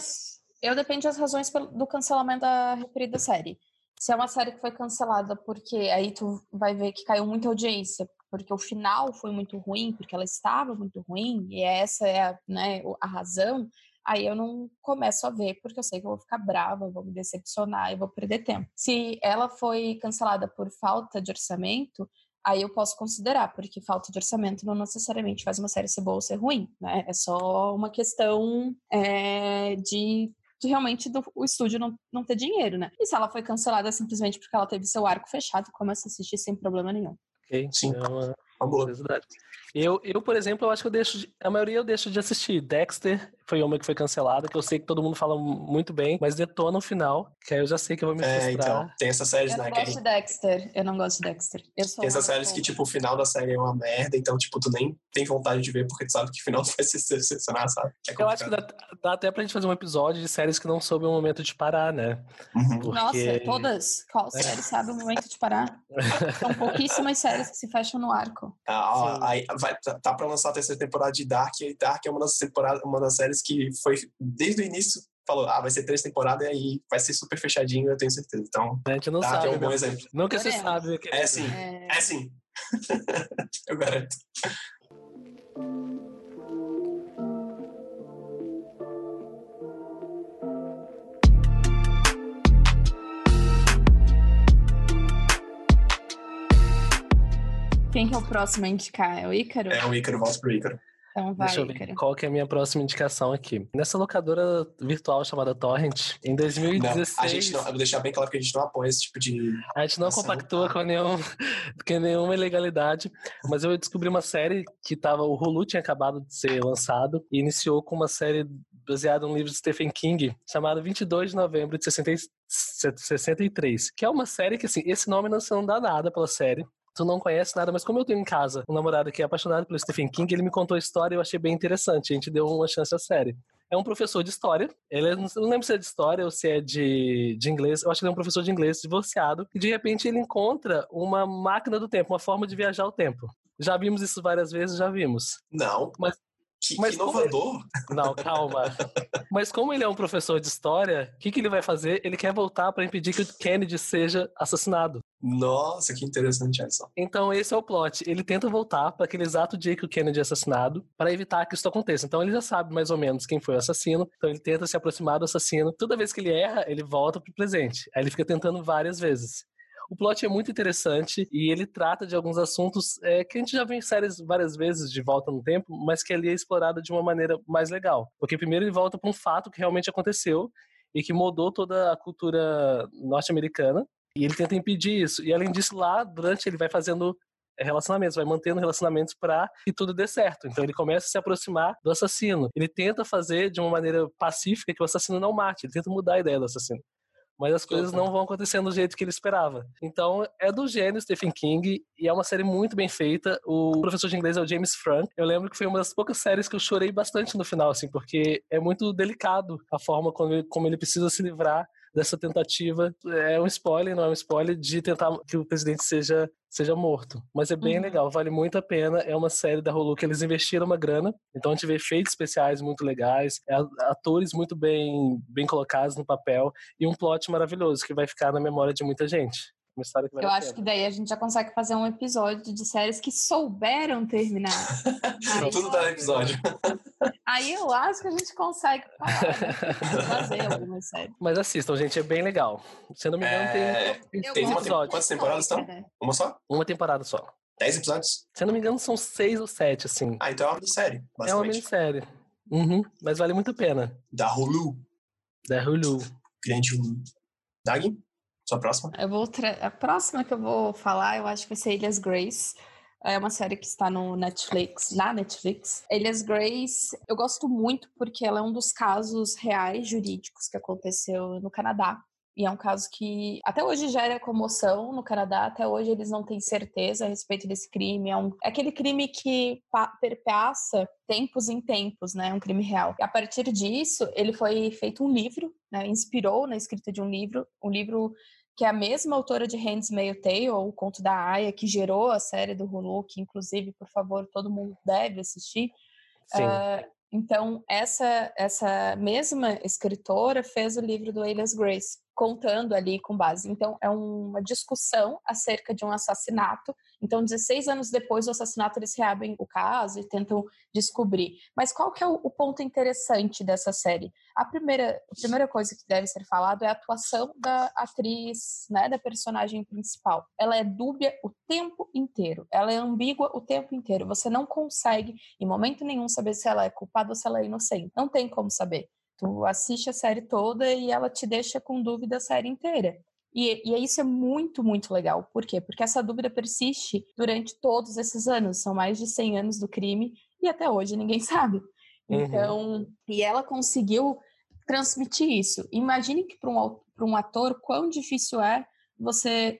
Eu dependo das razões do cancelamento da referida série. Se é uma série que foi cancelada porque aí tu vai ver que caiu muita audiência, porque o final foi muito ruim, porque ela estava muito ruim, e essa é a, né, a razão, aí eu não começo a ver, porque eu sei que eu vou ficar brava, eu vou me decepcionar e vou perder tempo. Se ela foi cancelada por falta de orçamento, aí eu posso considerar, porque falta de orçamento não necessariamente faz uma série ser boa ou ser ruim, né? É só uma questão é, de, de, realmente do, o estúdio não, não ter dinheiro, né? E se ela foi cancelada simplesmente porque ela teve seu arco fechado, começa a assistir sem problema nenhum. Ok, sim. É uma, uma boa. Eu, eu, por exemplo, eu acho que eu deixo. De, a maioria eu deixo de assistir. Dexter foi uma que foi cancelada, que eu sei que todo mundo fala muito bem, mas detona no final, que aí eu já sei que eu vou me frustrar. É, então, tem essas séries, eu né? Eu não gosto de Dexter. Eu não gosto de Dexter. Eu tem essas séries que, tipo, o final da série é uma merda, então, tipo, tu nem tem vontade de ver porque tu sabe que o final [LAUGHS] vai se decepcionar, sabe? É eu acho que dá, dá, até pra gente fazer um episódio de séries que não soube o momento de parar, né? Uhum. Porque... Nossa, todas. Qual é. série sabe o momento de parar? [LAUGHS] São pouquíssimas séries que se fecham no arco. Ah, aí vai, tá, tá pra lançar a terceira temporada de Dark, e Dark é uma das, temporadas, uma das séries que foi desde o início falou, ah, vai ser três temporadas e aí vai ser super fechadinho, eu tenho certeza. Então, a gente não Dark sabe, é um bom exemplo. Nunca se sabe. Que é sim, é, é sim. [LAUGHS] eu garanto. Quem que é o próximo a indicar? É o Ícaro? É o Ícaro, volta pro Ícaro. Então vai, Deixa eu ver qual que é a minha próxima indicação aqui. Nessa locadora virtual chamada Torrent, em 2016... Não, a gente não, vou deixar bem claro que a gente não apoia esse tipo de... A gente não ação, compactua tá? com, nenhum, [LAUGHS] com nenhuma ilegalidade, mas eu descobri uma série que tava... O Hulu tinha acabado de ser lançado e iniciou com uma série baseada no livro de Stephen King, chamado 22 de novembro de 63, que é uma série que, assim, esse nome não se não dá nada pela série, tu não conhece nada, mas como eu tenho em casa um namorado que é apaixonado pelo Stephen King, ele me contou a história e eu achei bem interessante. A gente deu uma chance à série. É um professor de história. Ele é, não lembro se é de história ou se é de, de inglês. Eu acho que ele é um professor de inglês divorciado. E de repente ele encontra uma máquina do tempo, uma forma de viajar o tempo. Já vimos isso várias vezes, já vimos. Não. Mas que, Mas que inovador! Ele... Não, calma. Mas como ele é um professor de história, o que, que ele vai fazer? Ele quer voltar para impedir que o Kennedy seja assassinado. Nossa, que interessante essa. Então esse é o plot. Ele tenta voltar para aquele exato dia que o Kennedy é assassinado para evitar que isso aconteça. Então ele já sabe mais ou menos quem foi o assassino. Então ele tenta se aproximar do assassino. Toda vez que ele erra, ele volta pro presente. Aí ele fica tentando várias vezes. O plot é muito interessante e ele trata de alguns assuntos é, que a gente já viu em séries várias vezes de volta no tempo, mas que ali é explorado de uma maneira mais legal. Porque primeiro ele volta para um fato que realmente aconteceu e que mudou toda a cultura norte-americana. E ele tenta impedir isso. E além disso, lá, durante ele vai fazendo é, relacionamentos, vai mantendo relacionamentos para que tudo dê certo. Então ele começa a se aproximar do assassino. Ele tenta fazer de uma maneira pacífica que o assassino não mate, ele tenta mudar a ideia do assassino mas as coisas não vão acontecendo do jeito que ele esperava. Então, é do gênio Stephen King e é uma série muito bem feita. O professor de inglês é o James Frank. Eu lembro que foi uma das poucas séries que eu chorei bastante no final, assim, porque é muito delicado a forma como ele, como ele precisa se livrar dessa tentativa. É um spoiler, não é um spoiler, de tentar que o presidente seja seja morto. Mas é bem uhum. legal, vale muito a pena. É uma série da Hulu que eles investiram uma grana, então a gente vê efeitos especiais muito legais, é atores muito bem, bem colocados no papel e um plot maravilhoso que vai ficar na memória de muita gente. Uma história que Eu acho que daí a gente já consegue fazer um episódio de séries que souberam terminar. Aí, [LAUGHS] Tudo dá episódio. [LAUGHS] Aí eu acho que a gente consegue falar, né? fazer algumas séries. Mas assistam, gente, é bem legal. Se eu não me engano, é... tem, tem uma episódio. Quantas temporadas estão? Uma só? Uma temporada só. Dez episódios? Se eu não me engano, são seis ou sete, assim. Ah, então é uma minissérie, basicamente. É uma minissérie. Uhum, mas vale muito a pena. Da Hulu. Da Hulu. Grande Hulu. Dag, sua próxima? Eu vou A próxima que eu vou falar, eu acho que vai ser Ilhas Grace. É uma série que está no Netflix, na Netflix. Elias Grace, eu gosto muito porque ela é um dos casos reais jurídicos que aconteceu no Canadá. E é um caso que até hoje gera comoção no Canadá, até hoje eles não têm certeza a respeito desse crime. É, um, é aquele crime que perpassa tempos em tempos, né? É um crime real. E a partir disso, ele foi feito um livro, né? Inspirou na escrita de um livro, um livro que é a mesma autora de Handmaid's Tale, o conto da Aya, que gerou a série do Hulu, que inclusive, por favor, todo mundo deve assistir. Sim. Uh, então, essa, essa mesma escritora fez o livro do Elias Grace, contando ali com base. Então, é uma discussão acerca de um assassinato. Então, 16 anos depois do assassinato, eles reabrem o caso e tentam descobrir. Mas qual que é o, o ponto interessante dessa série? A primeira, a primeira coisa que deve ser falado é a atuação da atriz, né, da personagem principal. Ela é dúbia o tempo inteiro. Ela é ambígua o tempo inteiro. Você não consegue, em momento nenhum, saber se ela é culpada ou se ela é inocente. Não tem como saber. Tu assiste a série toda e ela te deixa com dúvida a série inteira. E, e isso é muito, muito legal. Por quê? Porque essa dúvida persiste durante todos esses anos. São mais de 100 anos do crime e até hoje ninguém [LAUGHS] sabe. Uhum. Então, e ela conseguiu transmitir isso. Imagine que para um, um ator, quão difícil é você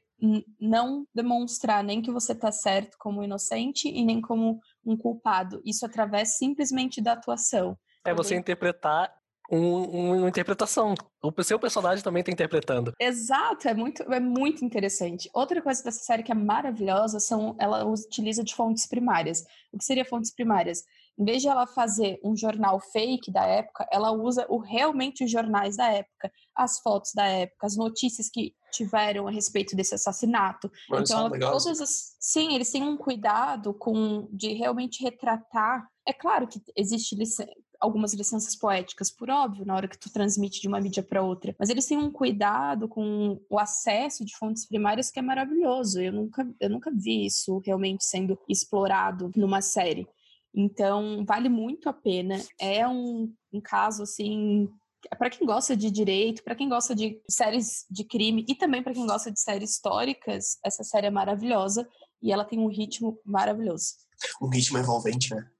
não demonstrar nem que você está certo como inocente e nem como um culpado. Isso através simplesmente da atuação. É você interpretar um, uma interpretação. O seu personagem também está interpretando. Exato, é muito, é muito interessante. Outra coisa dessa série que é maravilhosa são ela utiliza de fontes primárias. O que seria fontes primárias? Em vez de ela fazer um jornal fake da época, ela usa o realmente os jornais da época, as fotos da época, as notícias que tiveram a respeito desse assassinato. Mas então, ela, todas as, sim, eles têm um cuidado com de realmente retratar. É claro que existe algumas licenças poéticas, por óbvio, na hora que tu transmite de uma mídia para outra. Mas eles têm um cuidado com o acesso de fontes primárias que é maravilhoso. Eu nunca, eu nunca vi isso realmente sendo explorado numa série. Então, vale muito a pena. É um, um caso, assim, para quem gosta de direito, para quem gosta de séries de crime e também para quem gosta de séries históricas, essa série é maravilhosa e ela tem um ritmo maravilhoso. Um ritmo envolvente, né?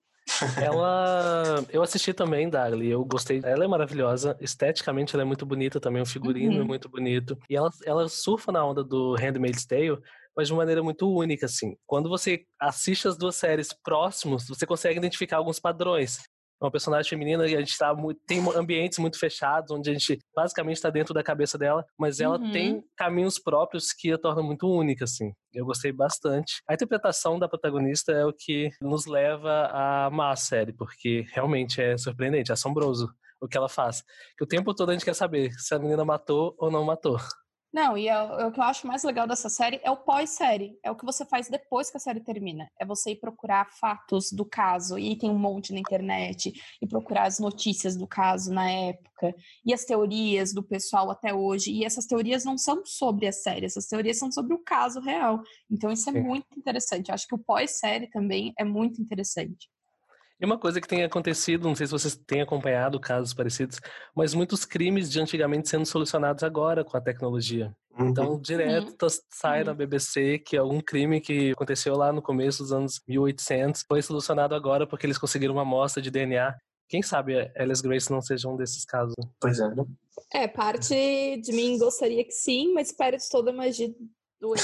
Ela. Eu assisti também, Darly. Eu gostei. Ela é maravilhosa. Esteticamente, ela é muito bonita também. O figurino é uhum. é muito bonito. E ela, ela surfa na onda do Handmaid's Tale, mas de uma maneira muito única, assim. Quando você assiste as duas séries próximos, você consegue identificar alguns padrões uma personagem feminina e a gente tá muito, tem ambientes muito fechados, onde a gente basicamente está dentro da cabeça dela, mas ela uhum. tem caminhos próprios que a tornam muito única, assim. Eu gostei bastante. A interpretação da protagonista é o que nos leva a amar a série, porque realmente é surpreendente, é assombroso o que ela faz. Que o tempo todo a gente quer saber se a menina matou ou não matou. Não, e é, é, o que eu acho mais legal dessa série é o pós-série. É o que você faz depois que a série termina. É você ir procurar fatos do caso, e tem um monte na internet, e procurar as notícias do caso na época, e as teorias do pessoal até hoje. E essas teorias não são sobre a série, essas teorias são sobre o caso real. Então isso é Sim. muito interessante. Eu acho que o pós-série também é muito interessante. E uma coisa que tem acontecido, não sei se vocês têm acompanhado casos parecidos, mas muitos crimes de antigamente sendo solucionados agora com a tecnologia. Uhum. Então, direto uhum. sai uhum. na BBC que algum crime que aconteceu lá no começo dos anos 1800 foi solucionado agora porque eles conseguiram uma amostra de DNA. Quem sabe a Alice Grace não seja um desses casos. Pois é, né? É, parte de mim gostaria que sim, mas perde toda a magia do [LAUGHS]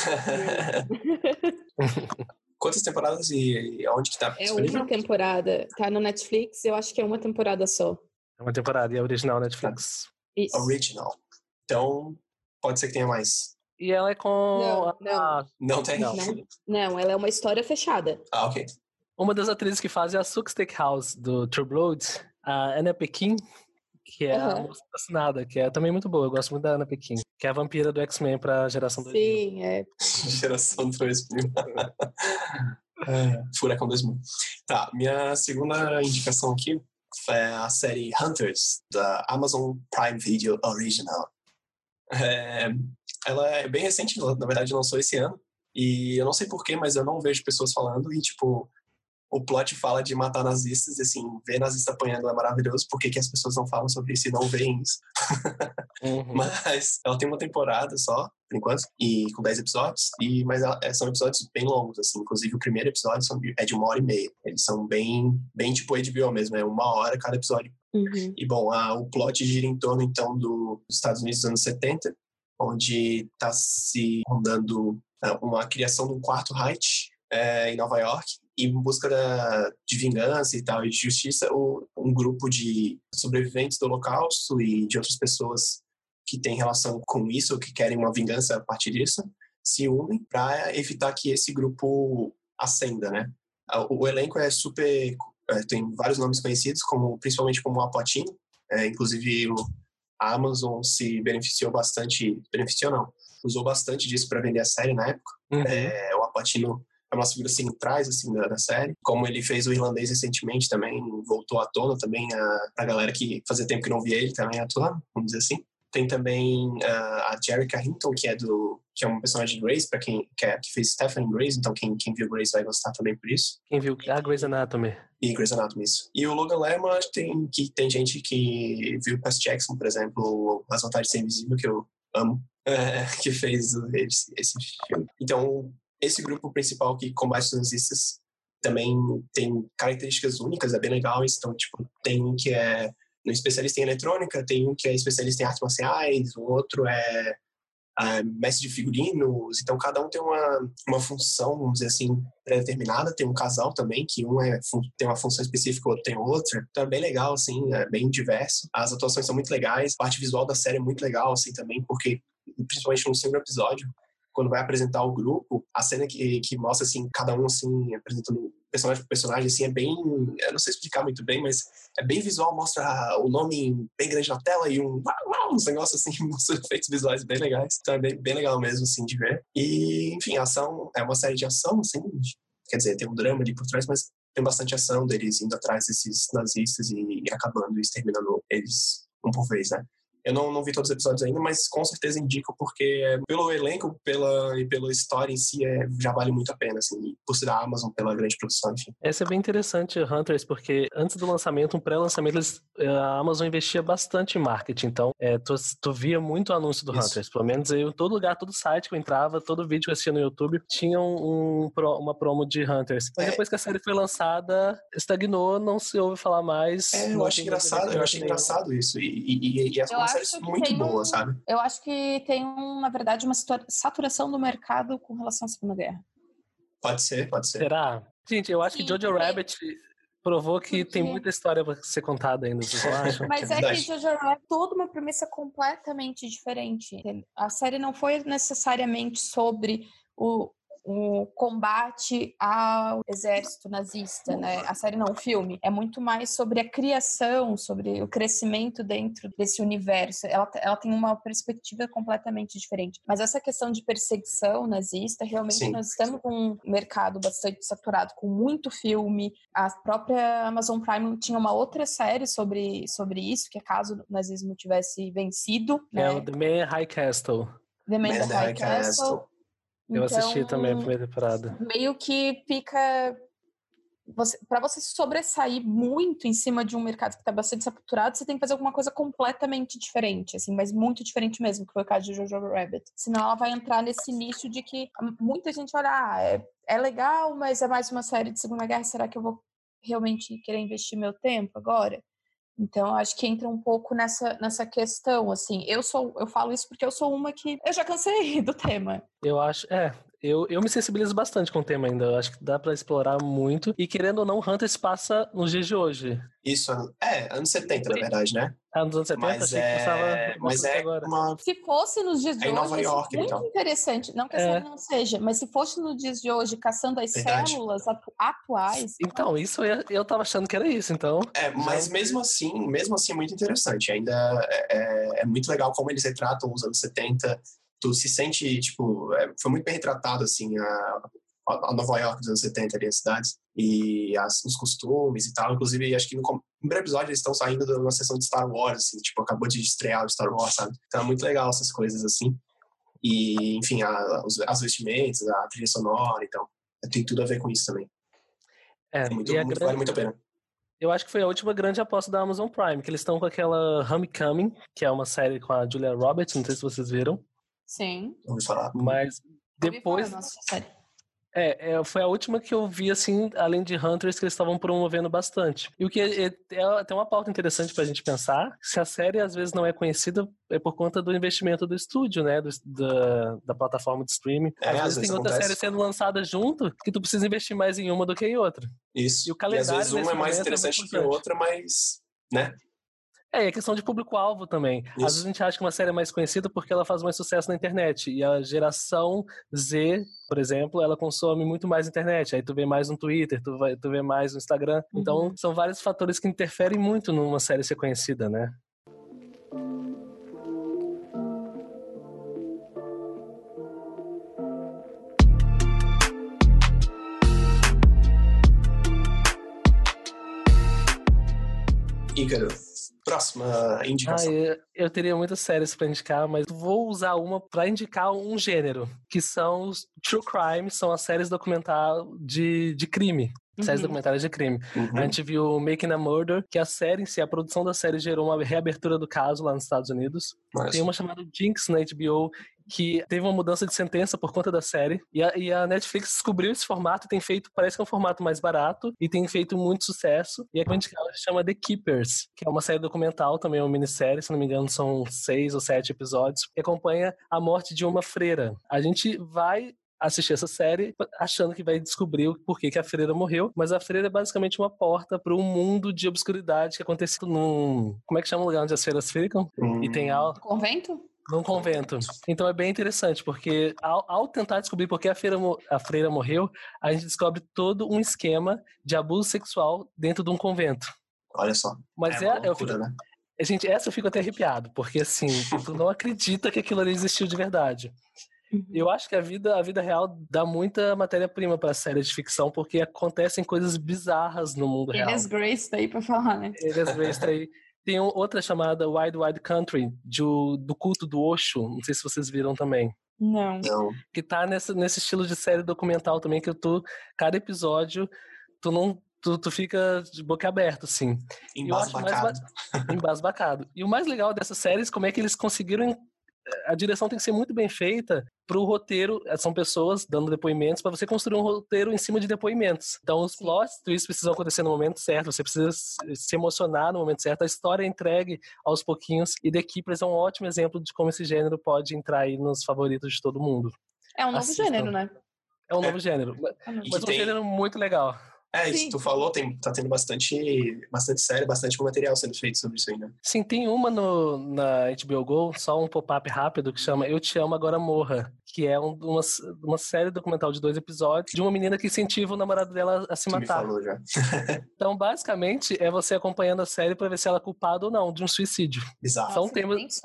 [LAUGHS] Quantas temporadas e onde que tá É uma temporada. Tá no Netflix, eu acho que é uma temporada só. É uma temporada e é original Netflix. Isso. Original. Então, pode ser que tenha mais. E ela é com. Não, não. não tem? Não. não, ela é uma história fechada. Ah, ok. Uma das atrizes que faz é a Suk Steakhouse, do True Blood, a Anna Pekin, que é uhum. a moça assinada, que é também muito boa. Eu gosto muito da Ana Pequim, que é a vampira do X-Men pra geração 2000. Sim, é. [LAUGHS] geração 2000. [LAUGHS] é, Furacão 2000. Tá, minha segunda indicação aqui é a série Hunters, da Amazon Prime Video Original. É, ela é bem recente, na verdade lançou esse ano. E eu não sei porquê, mas eu não vejo pessoas falando. E, tipo, o plot fala de matar nazistas, e assim, ver nazista apanhando é maravilhoso, por que, que as pessoas não falam sobre isso e não veem isso? Uhum. [LAUGHS] Mas ela tem uma temporada só, por enquanto, e com 10 episódios, e, mas ela, é, são episódios bem longos, assim. Inclusive, o primeiro episódio são, é de uma hora e meia. Eles são bem, bem tipo HBO mesmo, é uma hora cada episódio. Uhum. E, bom, a, o plot gira em torno, então, do, dos Estados Unidos dos anos 70, onde está se rondando uma criação de um quarto Reich é, em Nova York, em busca da, de vingança e tal, e de justiça, o, um grupo de sobreviventes do Holocausto e de outras pessoas que têm relação com isso, ou que querem uma vingança a partir disso, se unem para evitar que esse grupo ascenda, né? O, o elenco é super... É, tem vários nomes conhecidos, como principalmente como o Apatino, é, inclusive o, a Amazon se beneficiou bastante, beneficiou não, usou bastante disso para vender a série na época. Uhum. É, o Apatino é uma das figuras centrais assim da, da, série. Como ele fez o irlandês recentemente também, voltou à tona também a, a galera que fazia tempo que não via ele também atuando, vamos dizer assim. Tem também uh, a Jerrica Hinton, que é do que é um personagem de Grace, para quem que, é, que fez Stephanie Grace, então quem, quem viu Grace vai gostar também por isso. Quem viu a Grey's Anatomy. E Grey's Anatomy, isso. E o Logan Lerman, tem, que tem gente que viu Percy Jackson, por exemplo, As Vantagens de Ser Invisível, que eu amo, [LAUGHS] é, que fez esse, esse filme. Então, esse grupo principal que combate os nazistas também tem características únicas, é bem legal. Então, tipo, tem um que é um especialista em eletrônica, tem um que é especialista em artes marciais, o outro é, é mestre de figurinos. Então, cada um tem uma, uma função, vamos dizer assim, pré-determinada. Tem um casal também, que um é, tem uma função específica, o outro tem outra. Então, é bem legal, assim, é bem diverso. As atuações são muito legais. A parte visual da série é muito legal, assim, também, porque, principalmente no segundo episódio, quando vai apresentar o grupo, a cena que, que mostra, assim, cada um, assim, apresentando personagem por personagem, assim, é bem... Eu não sei explicar muito bem, mas é bem visual, mostra o nome bem grande na tela e um... uns negócios, assim, [LAUGHS] uns efeitos visuais bem legais. Então é bem, bem legal mesmo, assim, de ver. E, enfim, a ação é uma série de ação, assim, quer dizer, tem um drama ali por trás, mas tem bastante ação deles indo atrás desses nazistas e, acabando e exterminando eles um por vez, né? Eu não, não vi todos os episódios ainda, mas com certeza indico, porque pelo elenco pela, e pela história em si é, já vale muito a pena, assim, por ser da Amazon, pela grande produção, enfim. Essa é bem interessante, Hunters, porque antes do lançamento, um pré-lançamento, a Amazon investia bastante em marketing, então é, tu, tu via muito anúncio do Isso. Hunters, pelo menos eu, todo lugar, todo site que eu entrava, todo vídeo que eu assistia no YouTube, tinha um, uma promo de Hunters. Mas é. depois que a série foi lançada, estagnou, não se ouve falar mais. É, eu acho engraçado, eu acho engraçado isso, e, e, e, e as séries muito boa, um, sabe? Eu acho que tem, um, na verdade, uma saturação do mercado com relação à Segunda Guerra. Pode ser, pode ser. Será? Gente, eu acho Sim, que Jojo porque... Rabbit provou que porque... tem muita história para ser contada ainda, vocês acham? Mas é, é que Jojo Rabbit é toda uma premissa completamente diferente. A série não foi necessariamente sobre o, o combate ao exército nazista, né? A série não, o filme. É muito mais sobre a criação, sobre o crescimento dentro desse universo. Ela, ela tem uma perspectiva completamente diferente. Mas essa questão de perseguição nazista, realmente Sim. nós estamos com um mercado bastante saturado, com muito filme. A própria Amazon Prime tinha uma outra série sobre, sobre isso, que é caso o nazismo tivesse vencido. É né? o The Man High Castle. The Man, Man High, High Castle. Castle eu então, assisti também a primeira temporada. Meio que fica. Você, para você sobressair muito em cima de um mercado que está bastante saturado, você tem que fazer alguma coisa completamente diferente, assim, mas muito diferente mesmo, que foi o caso de Jojo Rabbit. Senão ela vai entrar nesse nicho de que muita gente olha, ah, é, é legal, mas é mais uma série de Segunda Guerra, será que eu vou realmente querer investir meu tempo agora? Então, acho que entra um pouco nessa, nessa questão, assim. Eu sou, eu falo isso porque eu sou uma que eu já cansei [LAUGHS] do tema. Eu acho, é, eu, eu me sensibilizo bastante com o tema ainda. Eu acho que dá para explorar muito. E querendo ou não, Hunters passa nos dias de hoje. Isso, é, anos 70, na verdade, né? Ah, nos anos 70, mas achei é... que passava mas é agora. Uma... Se fosse nos dias de é hoje, Nova York, muito então. interessante. Não que a série não seja, mas se fosse nos dias de hoje, caçando as verdade. células atu atuais. Então, isso eu, eu tava achando que era isso, então. É, mas já... mesmo assim, mesmo assim, é muito interessante. Ainda é, é, é muito legal como eles retratam os anos 70 tu se sente, tipo, é, foi muito bem retratado, assim, a, a Nova York dos anos 70 ali, as cidades, e as, os costumes e tal. Inclusive, acho que no, primeiro episódio eles estão saindo de uma sessão de Star Wars, assim, tipo, acabou de estrear o Star Wars, sabe? Então é muito legal essas coisas, assim. E, enfim, a, os, as vestimentas, a trilha sonora, então, tem tudo a ver com isso também. É, é muito, muito, grande... vale muito a pena. Eu acho que foi a última grande aposta da Amazon Prime, que eles estão com aquela Homecoming, que é uma série com a Julia Roberts, não sei se vocês viram. Sim. Ouvi falar. Mas depois. Nossa. É, é, foi a última que eu vi, assim, além de Hunters, que eles estavam promovendo bastante. E o que é, é, é tem uma pauta interessante pra gente pensar, se a série às vezes não é conhecida, é por conta do investimento do estúdio, né, do, da, da plataforma de streaming. É, às às vezes vezes tem outra acontece. série sendo lançada junto, que tu precisa investir mais em uma do que em outra. Isso. E o calendário às vezes uma é mais é interessante que a outra, mas. Né? É, e a questão de público-alvo também. Às Isso. vezes a gente acha que uma série é mais conhecida porque ela faz mais sucesso na internet. E a geração Z, por exemplo, ela consome muito mais internet. Aí tu vê mais no Twitter, tu, vai, tu vê mais no Instagram. Então, Uhum. são vários fatores que interferem muito numa série ser conhecida, né? Ícaro, próxima Ah, indicação. eu, eu teria muitas séries pra indicar, mas vou usar uma pra indicar um gênero, que são os true crime, são as séries documental de, de crime. Séries Uhum. documentárias de crime. Uhum. A gente viu Making a Murder, que a série em si, a produção da série gerou uma reabertura do caso lá nos Estados Unidos. Mas- Tem uma chamada Jinx na HBO, que teve uma mudança de sentença por conta da série. E a, e a Netflix descobriu esse formato e tem feito, parece que é um formato mais barato, e tem feito muito sucesso. E a indicar ela se chama The Keepers, que é uma série documental, também é uma minissérie, se não me engano são seis ou sete episódios, que acompanha a morte de uma freira. A gente vai assistir essa série achando que vai descobrir o porquê que a freira morreu, mas a freira é basicamente uma porta para um mundo de obscuridade que aconteceu num... Como é que chama o lugar onde as freiras ficam? Hum, E tem a, Convento? num convento. Então é bem interessante, porque ao, ao tentar descobrir por que a a freira morreu, a gente descobre todo um esquema de abuso sexual dentro de um convento. Olha só. Mas é é, uma eu fico, loucura, né? gente, essa eu fico até arrepiado, porque assim, tu não acredita que aquilo ali existiu de verdade. Uhum. Eu acho que a vida, a vida real dá muita matéria-prima para séries de ficção, porque acontecem coisas bizarras no mundo real. Eles Grace daí pra falar, né? Eles Grace tá aí. Tem um- outra chamada Wide Wide Country, de do culto do Osho, não sei se vocês viram também. Não. Não. que tá nesse, nesse estilo de série documental também, que tu, cada episódio, tu não. Tu, tu fica de boca aberta, assim, mais Embasbacado. embasbacado. E o mais legal dessas séries, como é que eles conseguiram. A direção tem que ser muito bem feita pro roteiro. São pessoas dando depoimentos para você construir um roteiro em cima de depoimentos. Então, os plot twists precisam acontecer no momento certo. Você precisa se emocionar no momento certo. A história é entregue aos pouquinhos. E The Keepers é um ótimo exemplo de como esse gênero pode entrar aí nos favoritos de todo mundo. É um novo Assistam. gênero, né? É um É. novo gênero. É um novo Mas um tem- gênero muito legal. É, isso tu falou, tem, tá tendo bastante, bastante série, bastante material sendo feito sobre isso aí, né? Sim, tem uma no, na HBO Go, só um pop-up rápido, que chama Eu Te Amo Agora Morra, que é um- uma, uma série documental de dois episódios de uma menina que incentiva o namorado dela a se Tu me matar. falou já. [LAUGHS] Então, basicamente, é você acompanhando a série pra ver se ela é culpada ou não de um suicídio. Bizarro. São Nossa, temas-.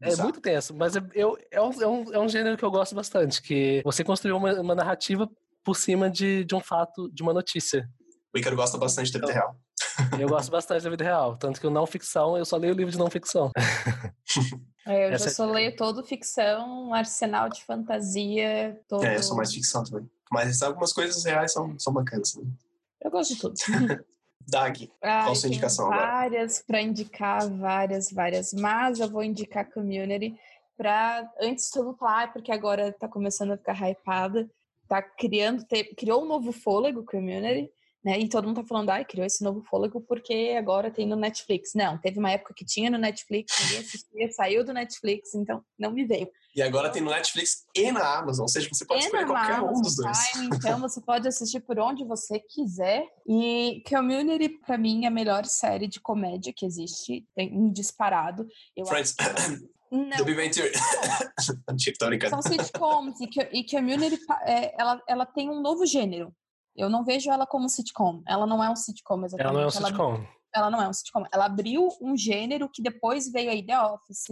É Bizarro. muito tenso, mas é, eu, é, um, é, um, é um gênero que eu gosto bastante, que você construiu uma, uma narrativa por cima de, de um fato, de uma notícia. O Ícaro gosta bastante da vida real. E eu gosto [LAUGHS] bastante da vida real, tanto que o não ficção, eu só leio livro de não ficção. [LAUGHS] É, eu Essa já é- só leio todo ficção, arsenal de fantasia, todo... É, eu sou mais ficção também. Mas algumas coisas reais são, são bacanas. Né? Eu gosto de tudo. [LAUGHS] Dag, Ah, Qual sua indicação agora? várias para indicar, várias, várias. Mas eu vou indicar Community para antes de todo falar, porque agora tá começando a ficar hypada, tá criando, te- criou um novo fôlego Community, né? E todo mundo tá falando, ai, criou esse novo fôlego porque agora tem no Netflix. Não, teve uma época que tinha no Netflix, ninguém assistia, saiu do Netflix, então não me veio. E agora tem no Netflix e na Amazon, ou seja, você pode É escolher qualquer um Amazon dos dois. Prime, [LAUGHS] então você pode assistir por onde você quiser. E Community, pra mim, é a melhor série de comédia que existe, tem um disparado. Eu Friends, acho- Não, The Big Bang Theory. Mentira, tô brincando. são sitcoms e, e Community, é, ela, ela tem um novo gênero. Eu não vejo ela como sitcom. Ela não é um sitcom exatamente. Ela não é um Ela- sitcom. ela não é um sitcom. Ela abriu um gênero que depois veio aí The Office,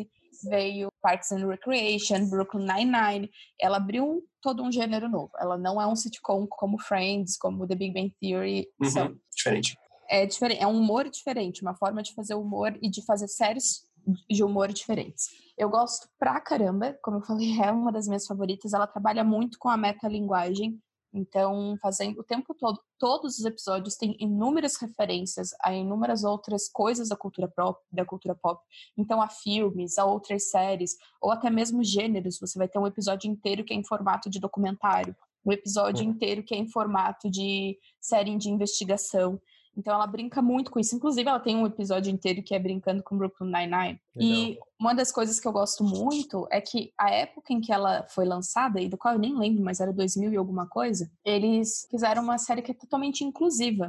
veio Parks and Recreation, Brooklyn Nine-Nine. Ela abriu todo um gênero novo. Ela não é um sitcom como Friends, como The Big Bang Theory. Uhum, diferente. é diferente, é um humor diferente, uma forma de fazer humor e de fazer séries de humor diferentes. Eu gosto pra caramba, como eu falei, [LAUGHS] é uma das minhas favoritas. Ela trabalha muito com a metalinguagem. Então, fazendo o tempo todo, todos os episódios têm inúmeras referências a inúmeras outras coisas da cultura pop, da cultura pop. Então, a filmes, a outras séries, ou até mesmo gêneros. Você vai ter um episódio inteiro que é em formato de documentário, um episódio uhum. inteiro que é em formato de série de investigação. Então ela brinca muito com isso. Inclusive, ela tem um episódio inteiro que é brincando com Brooklyn Nine-Nine. E uma das coisas que eu gosto muito é que a época em que ela foi lançada, e do qual eu nem lembro, mas era 2000 e alguma coisa, eles fizeram uma série que é totalmente inclusiva.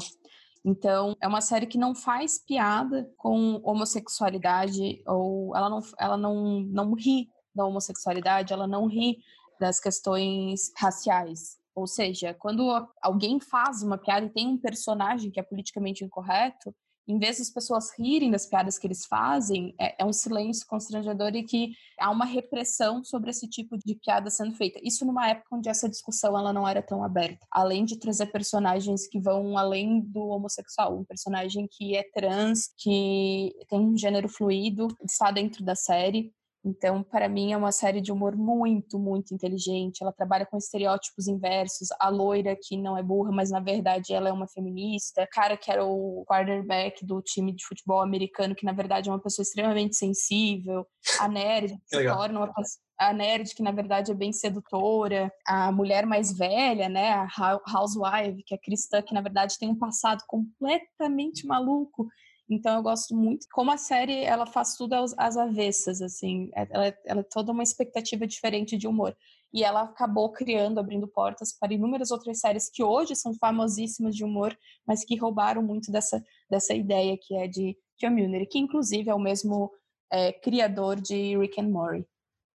Então, é uma série que não faz piada com homossexualidade, ou ela não, ela não, não ri da homossexualidade, ela não ri das questões raciais. Ou seja, quando alguém faz uma piada e tem um personagem que é politicamente incorreto, em vez das pessoas rirem das piadas que eles fazem, é, é, um silêncio constrangedor e que há uma repressão sobre esse tipo de piada sendo feita. Isso numa época onde essa discussão ela não era tão aberta. Além de trazer personagens que vão além do homossexual, um personagem que é trans, que tem um gênero fluido, está dentro da série. Então, para mim, é uma série de humor muito, muito inteligente. Ela trabalha com estereótipos inversos. A loira que não é burra, mas na verdade ela é uma feminista. O cara que era o quarterback do time de futebol americano, que na verdade é uma pessoa extremamente sensível. A nerd que se torna uma a nerd que na verdade é bem sedutora, a mulher mais velha, né, a housewife, que é cristã, que na verdade tem um passado completamente maluco então eu gosto muito. Como a série ela faz tudo às avessas, assim, é, ela, é, ela é toda uma expectativa diferente de humor. E ela acabou criando, abrindo portas para inúmeras outras séries que hoje são famosíssimas de humor, mas que roubaram muito dessa, dessa ideia que é de community, que inclusive é o mesmo é, criador de Rick and Morty.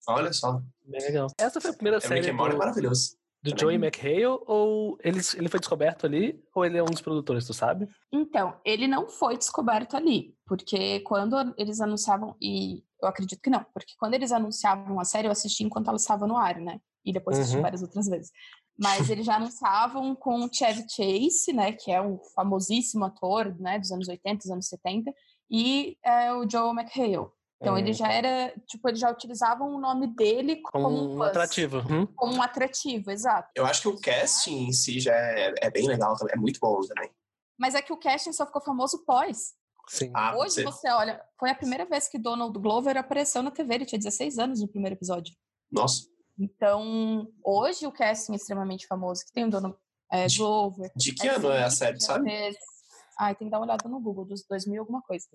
Olha só. Bem legal. Essa foi a primeira é, série. Rick and Morty é maravilhoso do Também. Joey McHale ou ele, ele foi descoberto ali ou ele é um dos produtores, tu sabe? Então, ele não foi descoberto ali, porque quando eles anunciavam, e eu acredito que não, porque quando eles anunciavam a série, eu assisti enquanto ela estava no ar, né? E depois assisti uhum. várias outras vezes. Mas eles já anunciavam com o Chevy Chase, né? Que é um famosíssimo ator, né? Dos anos 80, dos anos 70, e é, o Joe McHale. Então ele já era, tipo, eles já utilizavam o nome dele como, como um, um atrativo. Hum? Como um atrativo, exato. Eu acho que o casting em si já é, é bem legal, é muito bom também. Mas é que o casting só ficou famoso pós. Sim. Ah, Hoje você olha, foi a primeira vez que Donald Glover apareceu na TV, ele tinha 16 anos no primeiro episódio. Nossa. Então, hoje o casting é extremamente famoso, que tem o Donald é, Glover. De que ano é a série, sabe? Ai, tem que dar uma olhada no Google, dos 2000 alguma coisa.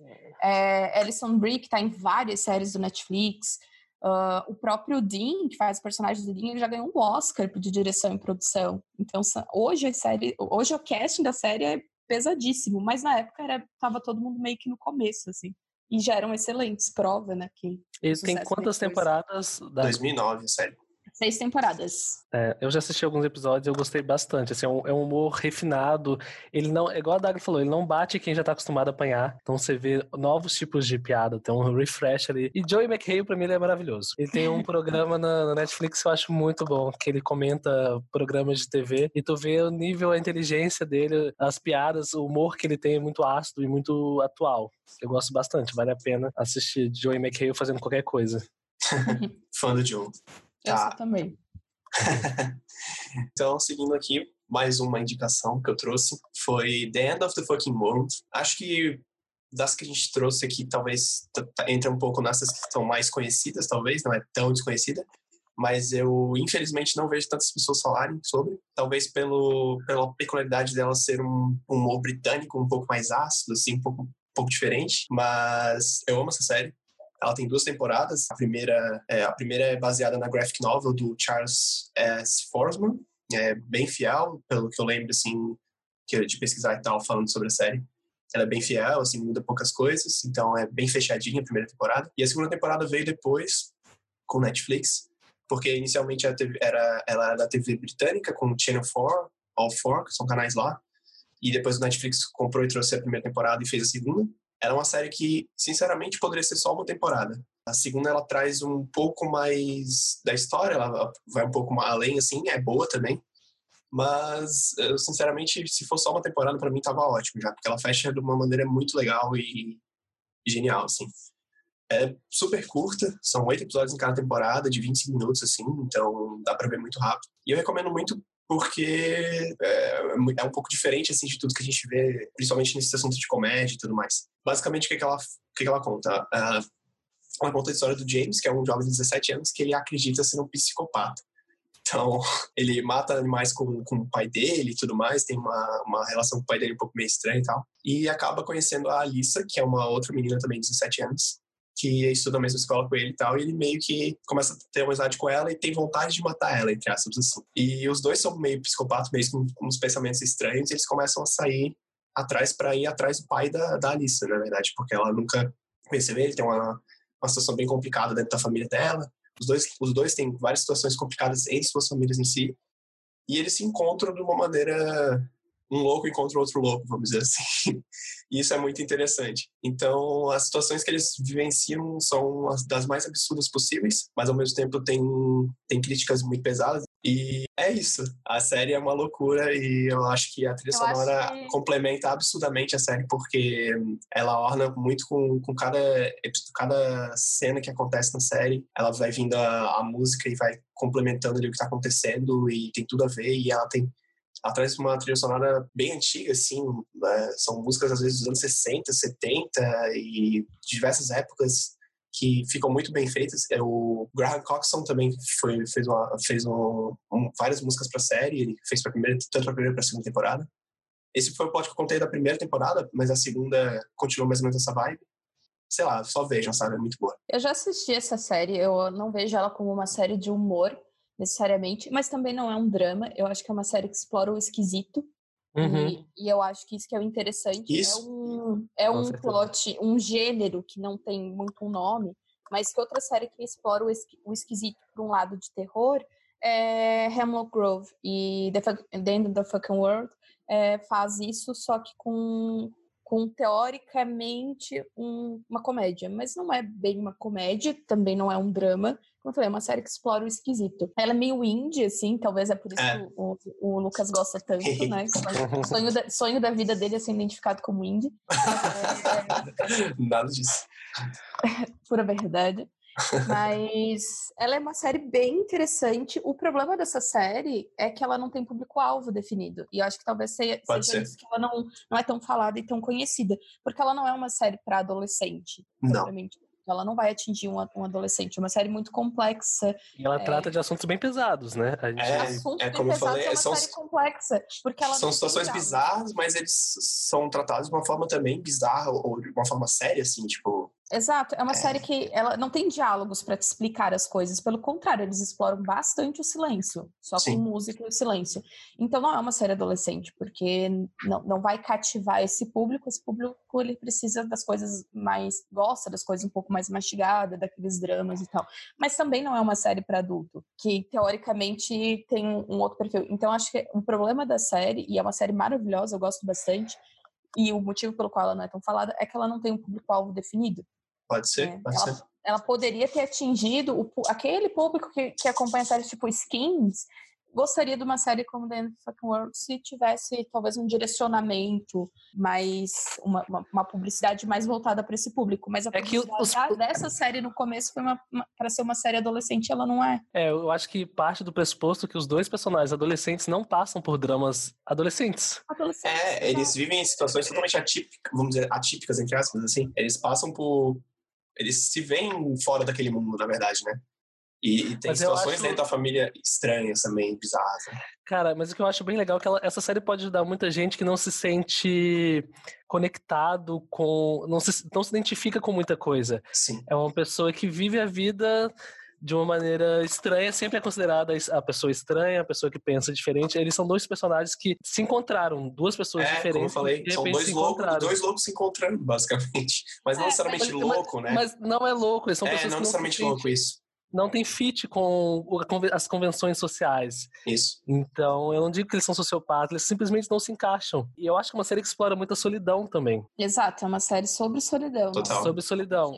É, Alison que tá em várias séries do Netflix. Uh, o próprio Dean, que faz o personagem do Dean, ele já ganhou um Oscar de direção e produção. Então, hoje a série, hoje o casting da série é pesadíssimo, mas na época era, tava todo mundo meio que no começo, assim. E já eram excelentes, prova, né? Que e tem quantas temporadas? Da... 2009, série. Seis temporadas. É, eu já assisti alguns episódios e eu gostei bastante. Assim, é, um, é um humor refinado. Ele não, é igual a Dagra falou, ele não bate quem já tá acostumado a apanhar. Então você vê novos tipos de piada, tem um refresh ali. E Joey McHale, pra mim, ele é maravilhoso. Ele tem um [LAUGHS] programa na, Netflix que eu acho muito bom, que ele comenta programas de TV e tu vê o nível, a inteligência dele, as piadas, o humor que ele tem é muito ácido e muito atual. Eu gosto bastante, vale a pena assistir Joey McHale fazendo qualquer coisa. [LAUGHS] Fã do Joe. Tá. também. [LAUGHS] então, seguindo aqui, mais uma indicação que eu trouxe foi The End of the Fucking World. Acho que das que a gente trouxe aqui, talvez entra um pouco nessas que estão mais conhecidas, talvez, não é tão desconhecida, mas eu infelizmente não vejo tantas pessoas falarem sobre, talvez pelo, pela peculiaridade dela ser um, um humor britânico um pouco mais ácido, assim, um pouco, um pouco diferente, mas eu amo essa série. Ela tem duas temporadas. A primeira, é, a primeira é baseada na graphic novel do Charles S. Forsman. É bem fiel, pelo que eu lembro, assim, de pesquisar e tal, falando sobre a série. Ela é bem fiel, assim, muda poucas coisas. Então é bem fechadinha a primeira temporada. E a segunda temporada veio depois, com Netflix. Porque inicialmente era, ela era da TV britânica, com Channel 4, All 4, que são canais lá. E depois o Netflix comprou e trouxe a primeira temporada e fez a segunda. Era uma série que, sinceramente, poderia ser só uma temporada. A segunda, ela traz um pouco mais da história, ela vai um pouco além, assim, é boa também. Mas, eu, sinceramente, se for só uma temporada, para mim tava ótimo já, porque ela fecha de uma maneira muito legal e genial, assim. É super curta, são oito episódios em cada temporada, de 25 minutos, assim, então dá pra ver muito rápido. E eu recomendo muito porque é, é, um pouco diferente assim de tudo que a gente vê, principalmente nesse assunto de comédia e tudo mais. Basicamente, o que, é que, ela, o que, é que ela conta? Uh, ela conta a história do James, que é um jovem de 17 anos, que ele acredita ser um psicopata. Então, [LAUGHS] ele mata animais com, com o pai dele e tudo mais, tem uma, uma relação com o pai dele um pouco meio estranha e tal. E acaba conhecendo a Alissa, que é uma outra menina também de 17 anos, que estuda na mesma escola com ele e tal, e ele meio que começa a ter amizade com ela e tem vontade de matar ela, entre aspas, assim. E os dois são meio psicopatas, meio com, com uns pensamentos estranhos, e eles começam a sair atrás para ir atrás do pai da, da Alissa, na verdade, porque ela nunca conheceu ele, tem uma, uma situação bem complicada dentro da família dela. Os dois, os dois têm várias situações complicadas entre suas famílias em si. E eles se encontram de uma maneira um louco encontra outro louco, vamos dizer assim. [LAUGHS] E isso é muito interessante. Então, as situações que eles vivenciam são as das mais absurdas possíveis, mas ao mesmo tempo tem, tem críticas muito pesadas. E é isso. A série é uma loucura e eu acho que a trilha eu sonora que... complementa absurdamente a série porque ela orna muito com, com cada, cada cena que acontece na série. Ela vai vindo a, a música e vai complementando ali o que está acontecendo e tem tudo a ver. E ela tem ela traz uma trilha sonora bem antiga, assim, né? são músicas às vezes dos anos 60, 70 e diversas épocas que ficam muito bem feitas. É o Graham Coxon também foi, fez, uma, fez um, um, várias músicas para a série, ele fez primeira, tanto para a primeira para a segunda temporada. Esse foi o plot que eu contei da primeira temporada, mas a segunda continuou mais ou menos essa vibe. Sei lá, só vejam, sabe? É muito boa. Eu já assisti essa série, eu não vejo ela como uma série de humor, necessariamente, mas também não é um drama. Eu acho que é uma série que explora o esquisito. Uhum. E, e, eu acho que isso que é o interessante. É isso. É um, é um plot, um gênero que não tem muito um nome, mas que outra série que explora o, esqui, o esquisito por um lado de terror é Hemlock Grove. E The, the End of the Fucking World é, faz isso, só que com, com teoricamente um, uma comédia, mas não é bem uma comédia, também não é um drama. Como eu falei, é uma série que explora o esquisito. Ela é meio indie, assim, talvez é por isso é. que o, o, Lucas gosta tanto, né? [LAUGHS] Sonho da, sonho da vida dele é ser identificado como indie. [LAUGHS] Nada disso. [LAUGHS] Pura verdade. Mas ela é uma série bem interessante. O problema dessa série é que ela não tem público-alvo definido. E eu acho que talvez seja, seja isso que ela não, não é tão falada e tão conhecida. Porque ela não é uma série para adolescente. Não. Ela não vai atingir um, um adolescente. É uma série muito complexa. E ela é... trata de assuntos bem pesados, né? A gente... É, assuntos é como eu falei, é uma são, série complexa. Porque ela são situações bizarras, mas eles são tratados de uma forma também bizarra ou de uma forma séria, assim, tipo Exato, é uma é. série que ela não tem diálogos para te explicar as coisas, pelo contrário, eles exploram bastante o silêncio, só Sim. com música e o silêncio. Então não é uma série adolescente, porque não, não vai cativar esse público, esse público ele precisa das coisas mais, gosta das coisas um pouco mais mastigadas, daqueles dramas e tal. Mas também não é uma série para adulto, que teoricamente tem um outro perfil. Então acho que o problema da série, e é uma série maravilhosa, eu gosto bastante, e o motivo pelo qual ela não é tão falada é que ela não tem um público-alvo definido. Pode ser, é, pode ela, ser. Ela poderia ter atingido o, aquele público que, que acompanha séries tipo Skins, gostaria de uma série como The End of Fucking World se tivesse talvez um direcionamento mais uma, uma, uma publicidade mais voltada para esse público mas a é que os... dessa série no começo foi para ser uma série adolescente ela não é. É eu acho que parte do pressuposto que os dois personagens adolescentes não passam por dramas adolescentes, adolescentes é eles vivem em situações totalmente atípicas vamos dizer atípicas entre aspas assim. Eles passam por eles se veem fora daquele mundo na verdade né e, e tem situações acho... dentro da família estranhas também, bizarras. Né? Cara, mas o que eu acho bem legal é que ela, essa série pode ajudar muita gente que não se sente conectado com. não se, não se identifica com muita coisa. Sim. É uma pessoa que vive a vida de uma maneira estranha, sempre é considerada a pessoa estranha, a pessoa que pensa diferente. Eles são dois personagens que se encontraram, duas pessoas é, diferentes. Como eu falei, são dois loucos, dois loucos se encontrando, basicamente. [LAUGHS] Mas não é, necessariamente mas, louco, né? Mas não é louco, eles são é, pessoas não que não necessariamente louco isso não tem fit com as convenções sociais. Isso. Então, eu não digo que eles são sociopatas, eles simplesmente não se encaixam. E eu acho que é uma série que explora muito a solidão também. Exato, é uma série sobre solidão. Total. Sobre solidão.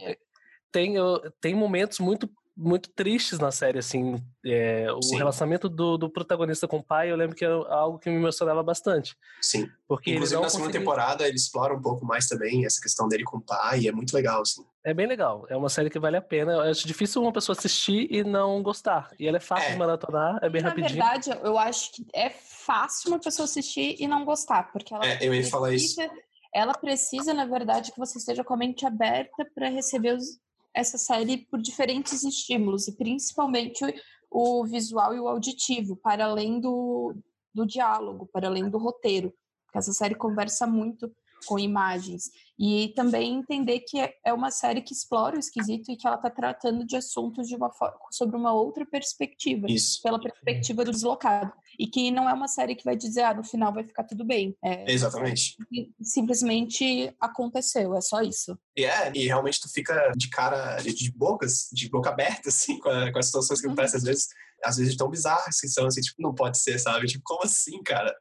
Tem, tem momentos muito muito tristes na série, assim. É, o Sim. relacionamento do, do, protagonista com o pai, eu lembro que é algo que me emocionava bastante. Sim. Porque Inclusive, na segunda temporada, ele explora um pouco mais também essa questão dele com o pai, e é muito legal, assim. É bem legal. É uma série que vale a pena. Eu acho difícil uma pessoa assistir e não gostar. E ela é fácil É. de maratonar, é bem Na rapidinho. verdade, eu acho que é fácil uma pessoa assistir e não gostar, porque ela É, eu ia falar isso. precisa, ela precisa, na verdade, que você esteja com a mente aberta para receber os- essa série por diferentes estímulos, e principalmente o, visual e o auditivo, para além do, do diálogo, para além do roteiro. Porque essa série conversa muito com imagens. E também entender que é- é uma série que explora o esquisito e que ela está tratando de assuntos de uma fo- sobre uma outra perspectiva Isso. pela perspectiva do deslocado. E que não é uma série que vai dizer, ah, no final vai ficar tudo bem. É, Exatamente. simplesmente aconteceu, é só isso. E é, e realmente tu fica de cara, de, de bocas, de boca aberta, assim, com, a- com as situações que Uhum. acontecem, às vezes, às vezes tão bizarras que são, assim, tipo, não pode ser, sabe? Tipo, como assim, cara?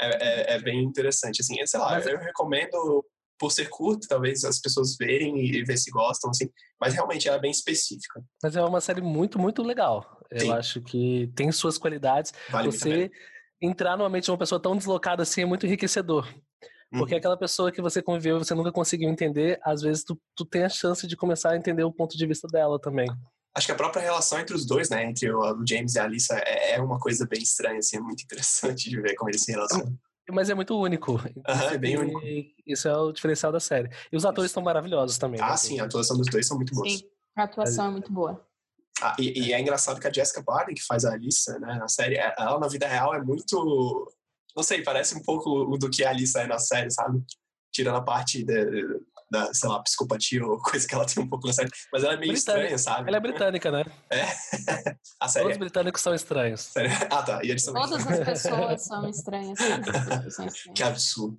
É, é, é bem interessante, assim. Sei lá, eu recomendo, por ser curto, talvez as pessoas verem e ver se gostam, assim, mas realmente ela é bem específica. Mas é uma série muito, muito legal. Sim. Eu acho que tem suas qualidades. Vale você entrar numa mente de uma pessoa tão deslocada assim é muito enriquecedor. Porque Uhum. aquela pessoa que você conviveu, você nunca conseguiu entender, às vezes tu, tu tem a chance de começar a entender o ponto de vista dela também. Acho que a própria relação entre os dois, né, entre o, James e a Alissa, é, é uma coisa bem estranha, assim, é muito interessante de ver como eles se relacionam. Mas é muito único. Aham, é bem único. Isso é o diferencial da série. E os atores estão maravilhosos também. né? Ah, sim, a atuação dos dois são muito boas. Sim, a atuação é muito boa. Ah, e, e é engraçado que a Jessica Barden, que faz a Alissa, né, na série, é- ela na vida real é muito. Não sei, parece um pouco o do que a Alissa é na série, sabe? Tirando a parte da, da sei lá, psicopatia ou [LAUGHS] coisa que ela tem um pouco na série. Mas ela é meio Britânica. estranha, sabe? Ela é britânica, né? [LAUGHS] A série. Todos os britânicos são estranhos. série- Ah, tá. E eles também. Todas as pessoas [LAUGHS] são estranhas. todas as pessoas são estranhas. Que absurdo.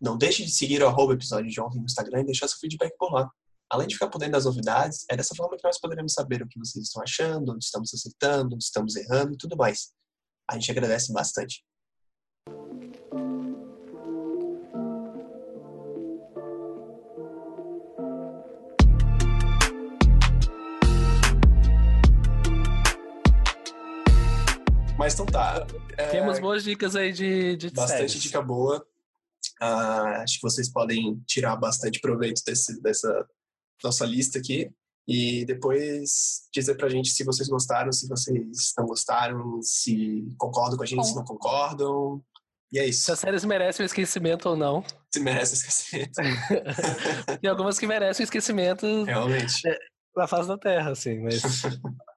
Não deixe de seguir o arroba episódio de ontem no Instagram e deixar seu feedback por lá. Além de ficar por dentro das novidades, é dessa forma que nós poderemos saber o que vocês estão achando, onde estamos acertando, onde estamos errando e tudo mais. A gente agradece bastante. Mas então tá. É, Temos boas dicas aí de, de bastante séries. dica boa. Ah, acho que vocês podem tirar bastante proveito desse, dessa nossa lista aqui. E depois dizer pra gente se vocês gostaram, se vocês não gostaram, se concordam com a gente, se não concordam. E é isso. Se as séries merecem o esquecimento ou não. Se merece esquecimento. [LAUGHS] Tem algumas que merecem o esquecimento Realmente. na face da Terra, assim, mas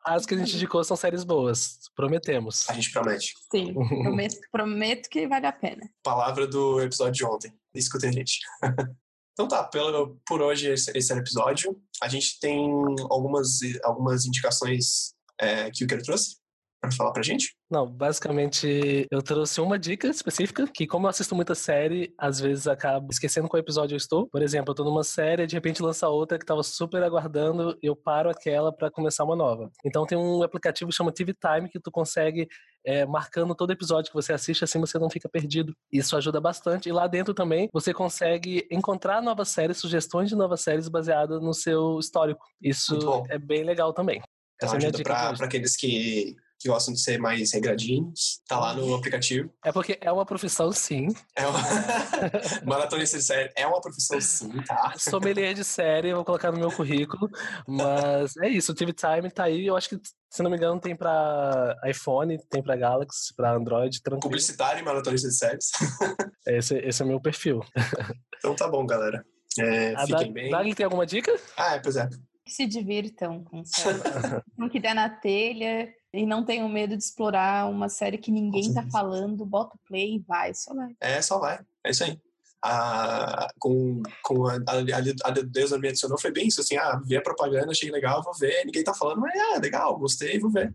as que a gente indicou são séries boas, prometemos. A gente promete. Sim, prometo, prometo que vale a pena. Palavra do episódio de ontem. Escutem a gente. [LAUGHS] Então tá, pelo, por hoje esse, esse o episódio. A gente tem algumas, algumas indicações é, que o Kero trouxe para falar pra gente. Não, basicamente eu trouxe uma dica específica, que como eu assisto muita série, às vezes acabo esquecendo qual episódio eu estou. Por exemplo, eu tô numa série, de repente lança outra que tava super aguardando, eu paro aquela para começar uma nova. Então tem um aplicativo que chama TV Time que tu consegue é, marcando todo episódio que você assiste, assim você não fica perdido. Isso ajuda bastante. E lá dentro também você consegue encontrar novas séries, sugestões de novas séries baseadas no seu histórico. Isso é bem legal também. Então Essa é a minha ajuda pra aqueles que, que gostam de ser mais regradinhos. Tá lá no aplicativo. É porque é uma profissão, sim. É uma... [LAUGHS] Maratonista de série é uma profissão sim, tá? Sommelier de série, eu vou colocar no meu currículo. Mas é isso, o TV Time tá aí. Eu acho que, se não me engano, tem pra iPhone, tem pra Galaxy, pra Android, tranquilo. Publicitário e maratonista de séries. [LAUGHS] Esse, esse é o meu perfil. [LAUGHS] Então tá bom, galera. É, A fiquem Dag- bem. Dagli tem alguma dica? Ah, é, pois é. Que se divirtam com não que der na telha e não tenham medo de explorar uma série que ninguém tá falando, bota o play e vai, só vai. É, só vai. É isso aí. Ah, com, com a, a, a Deus me adicionou, foi bem isso, assim, ah, vi a propaganda, achei legal, vou ver, ninguém tá falando, mas ah, legal, gostei, vou ver.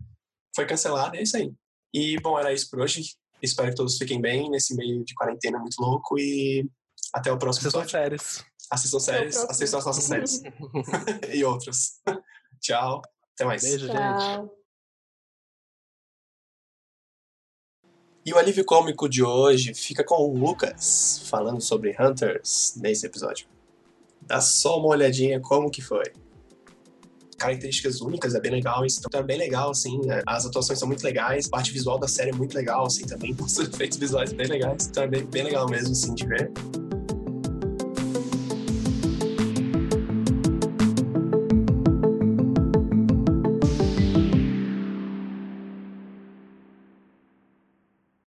Foi cancelado, é isso aí. E, bom, era isso por hoje. Espero que todos fiquem bem nesse meio de quarentena muito louco e até o próximo são episódio. férias. Assistam séries, assistam as nossas séries. [LAUGHS] [LAUGHS] e outras. Tchau, até mais. Beijo, gente. E o alívio cômico de hoje fica com o Lucas, falando sobre Hunters nesse episódio. Dá só uma olhadinha como que foi. características únicas, é bem legal. Então é bem legal, assim. É, as atuações são muito legais, a parte visual da série é muito legal, assim, também. [LAUGHS] Os efeitos visuais bem legais. Então é bem, bem legal mesmo, assim, de ver.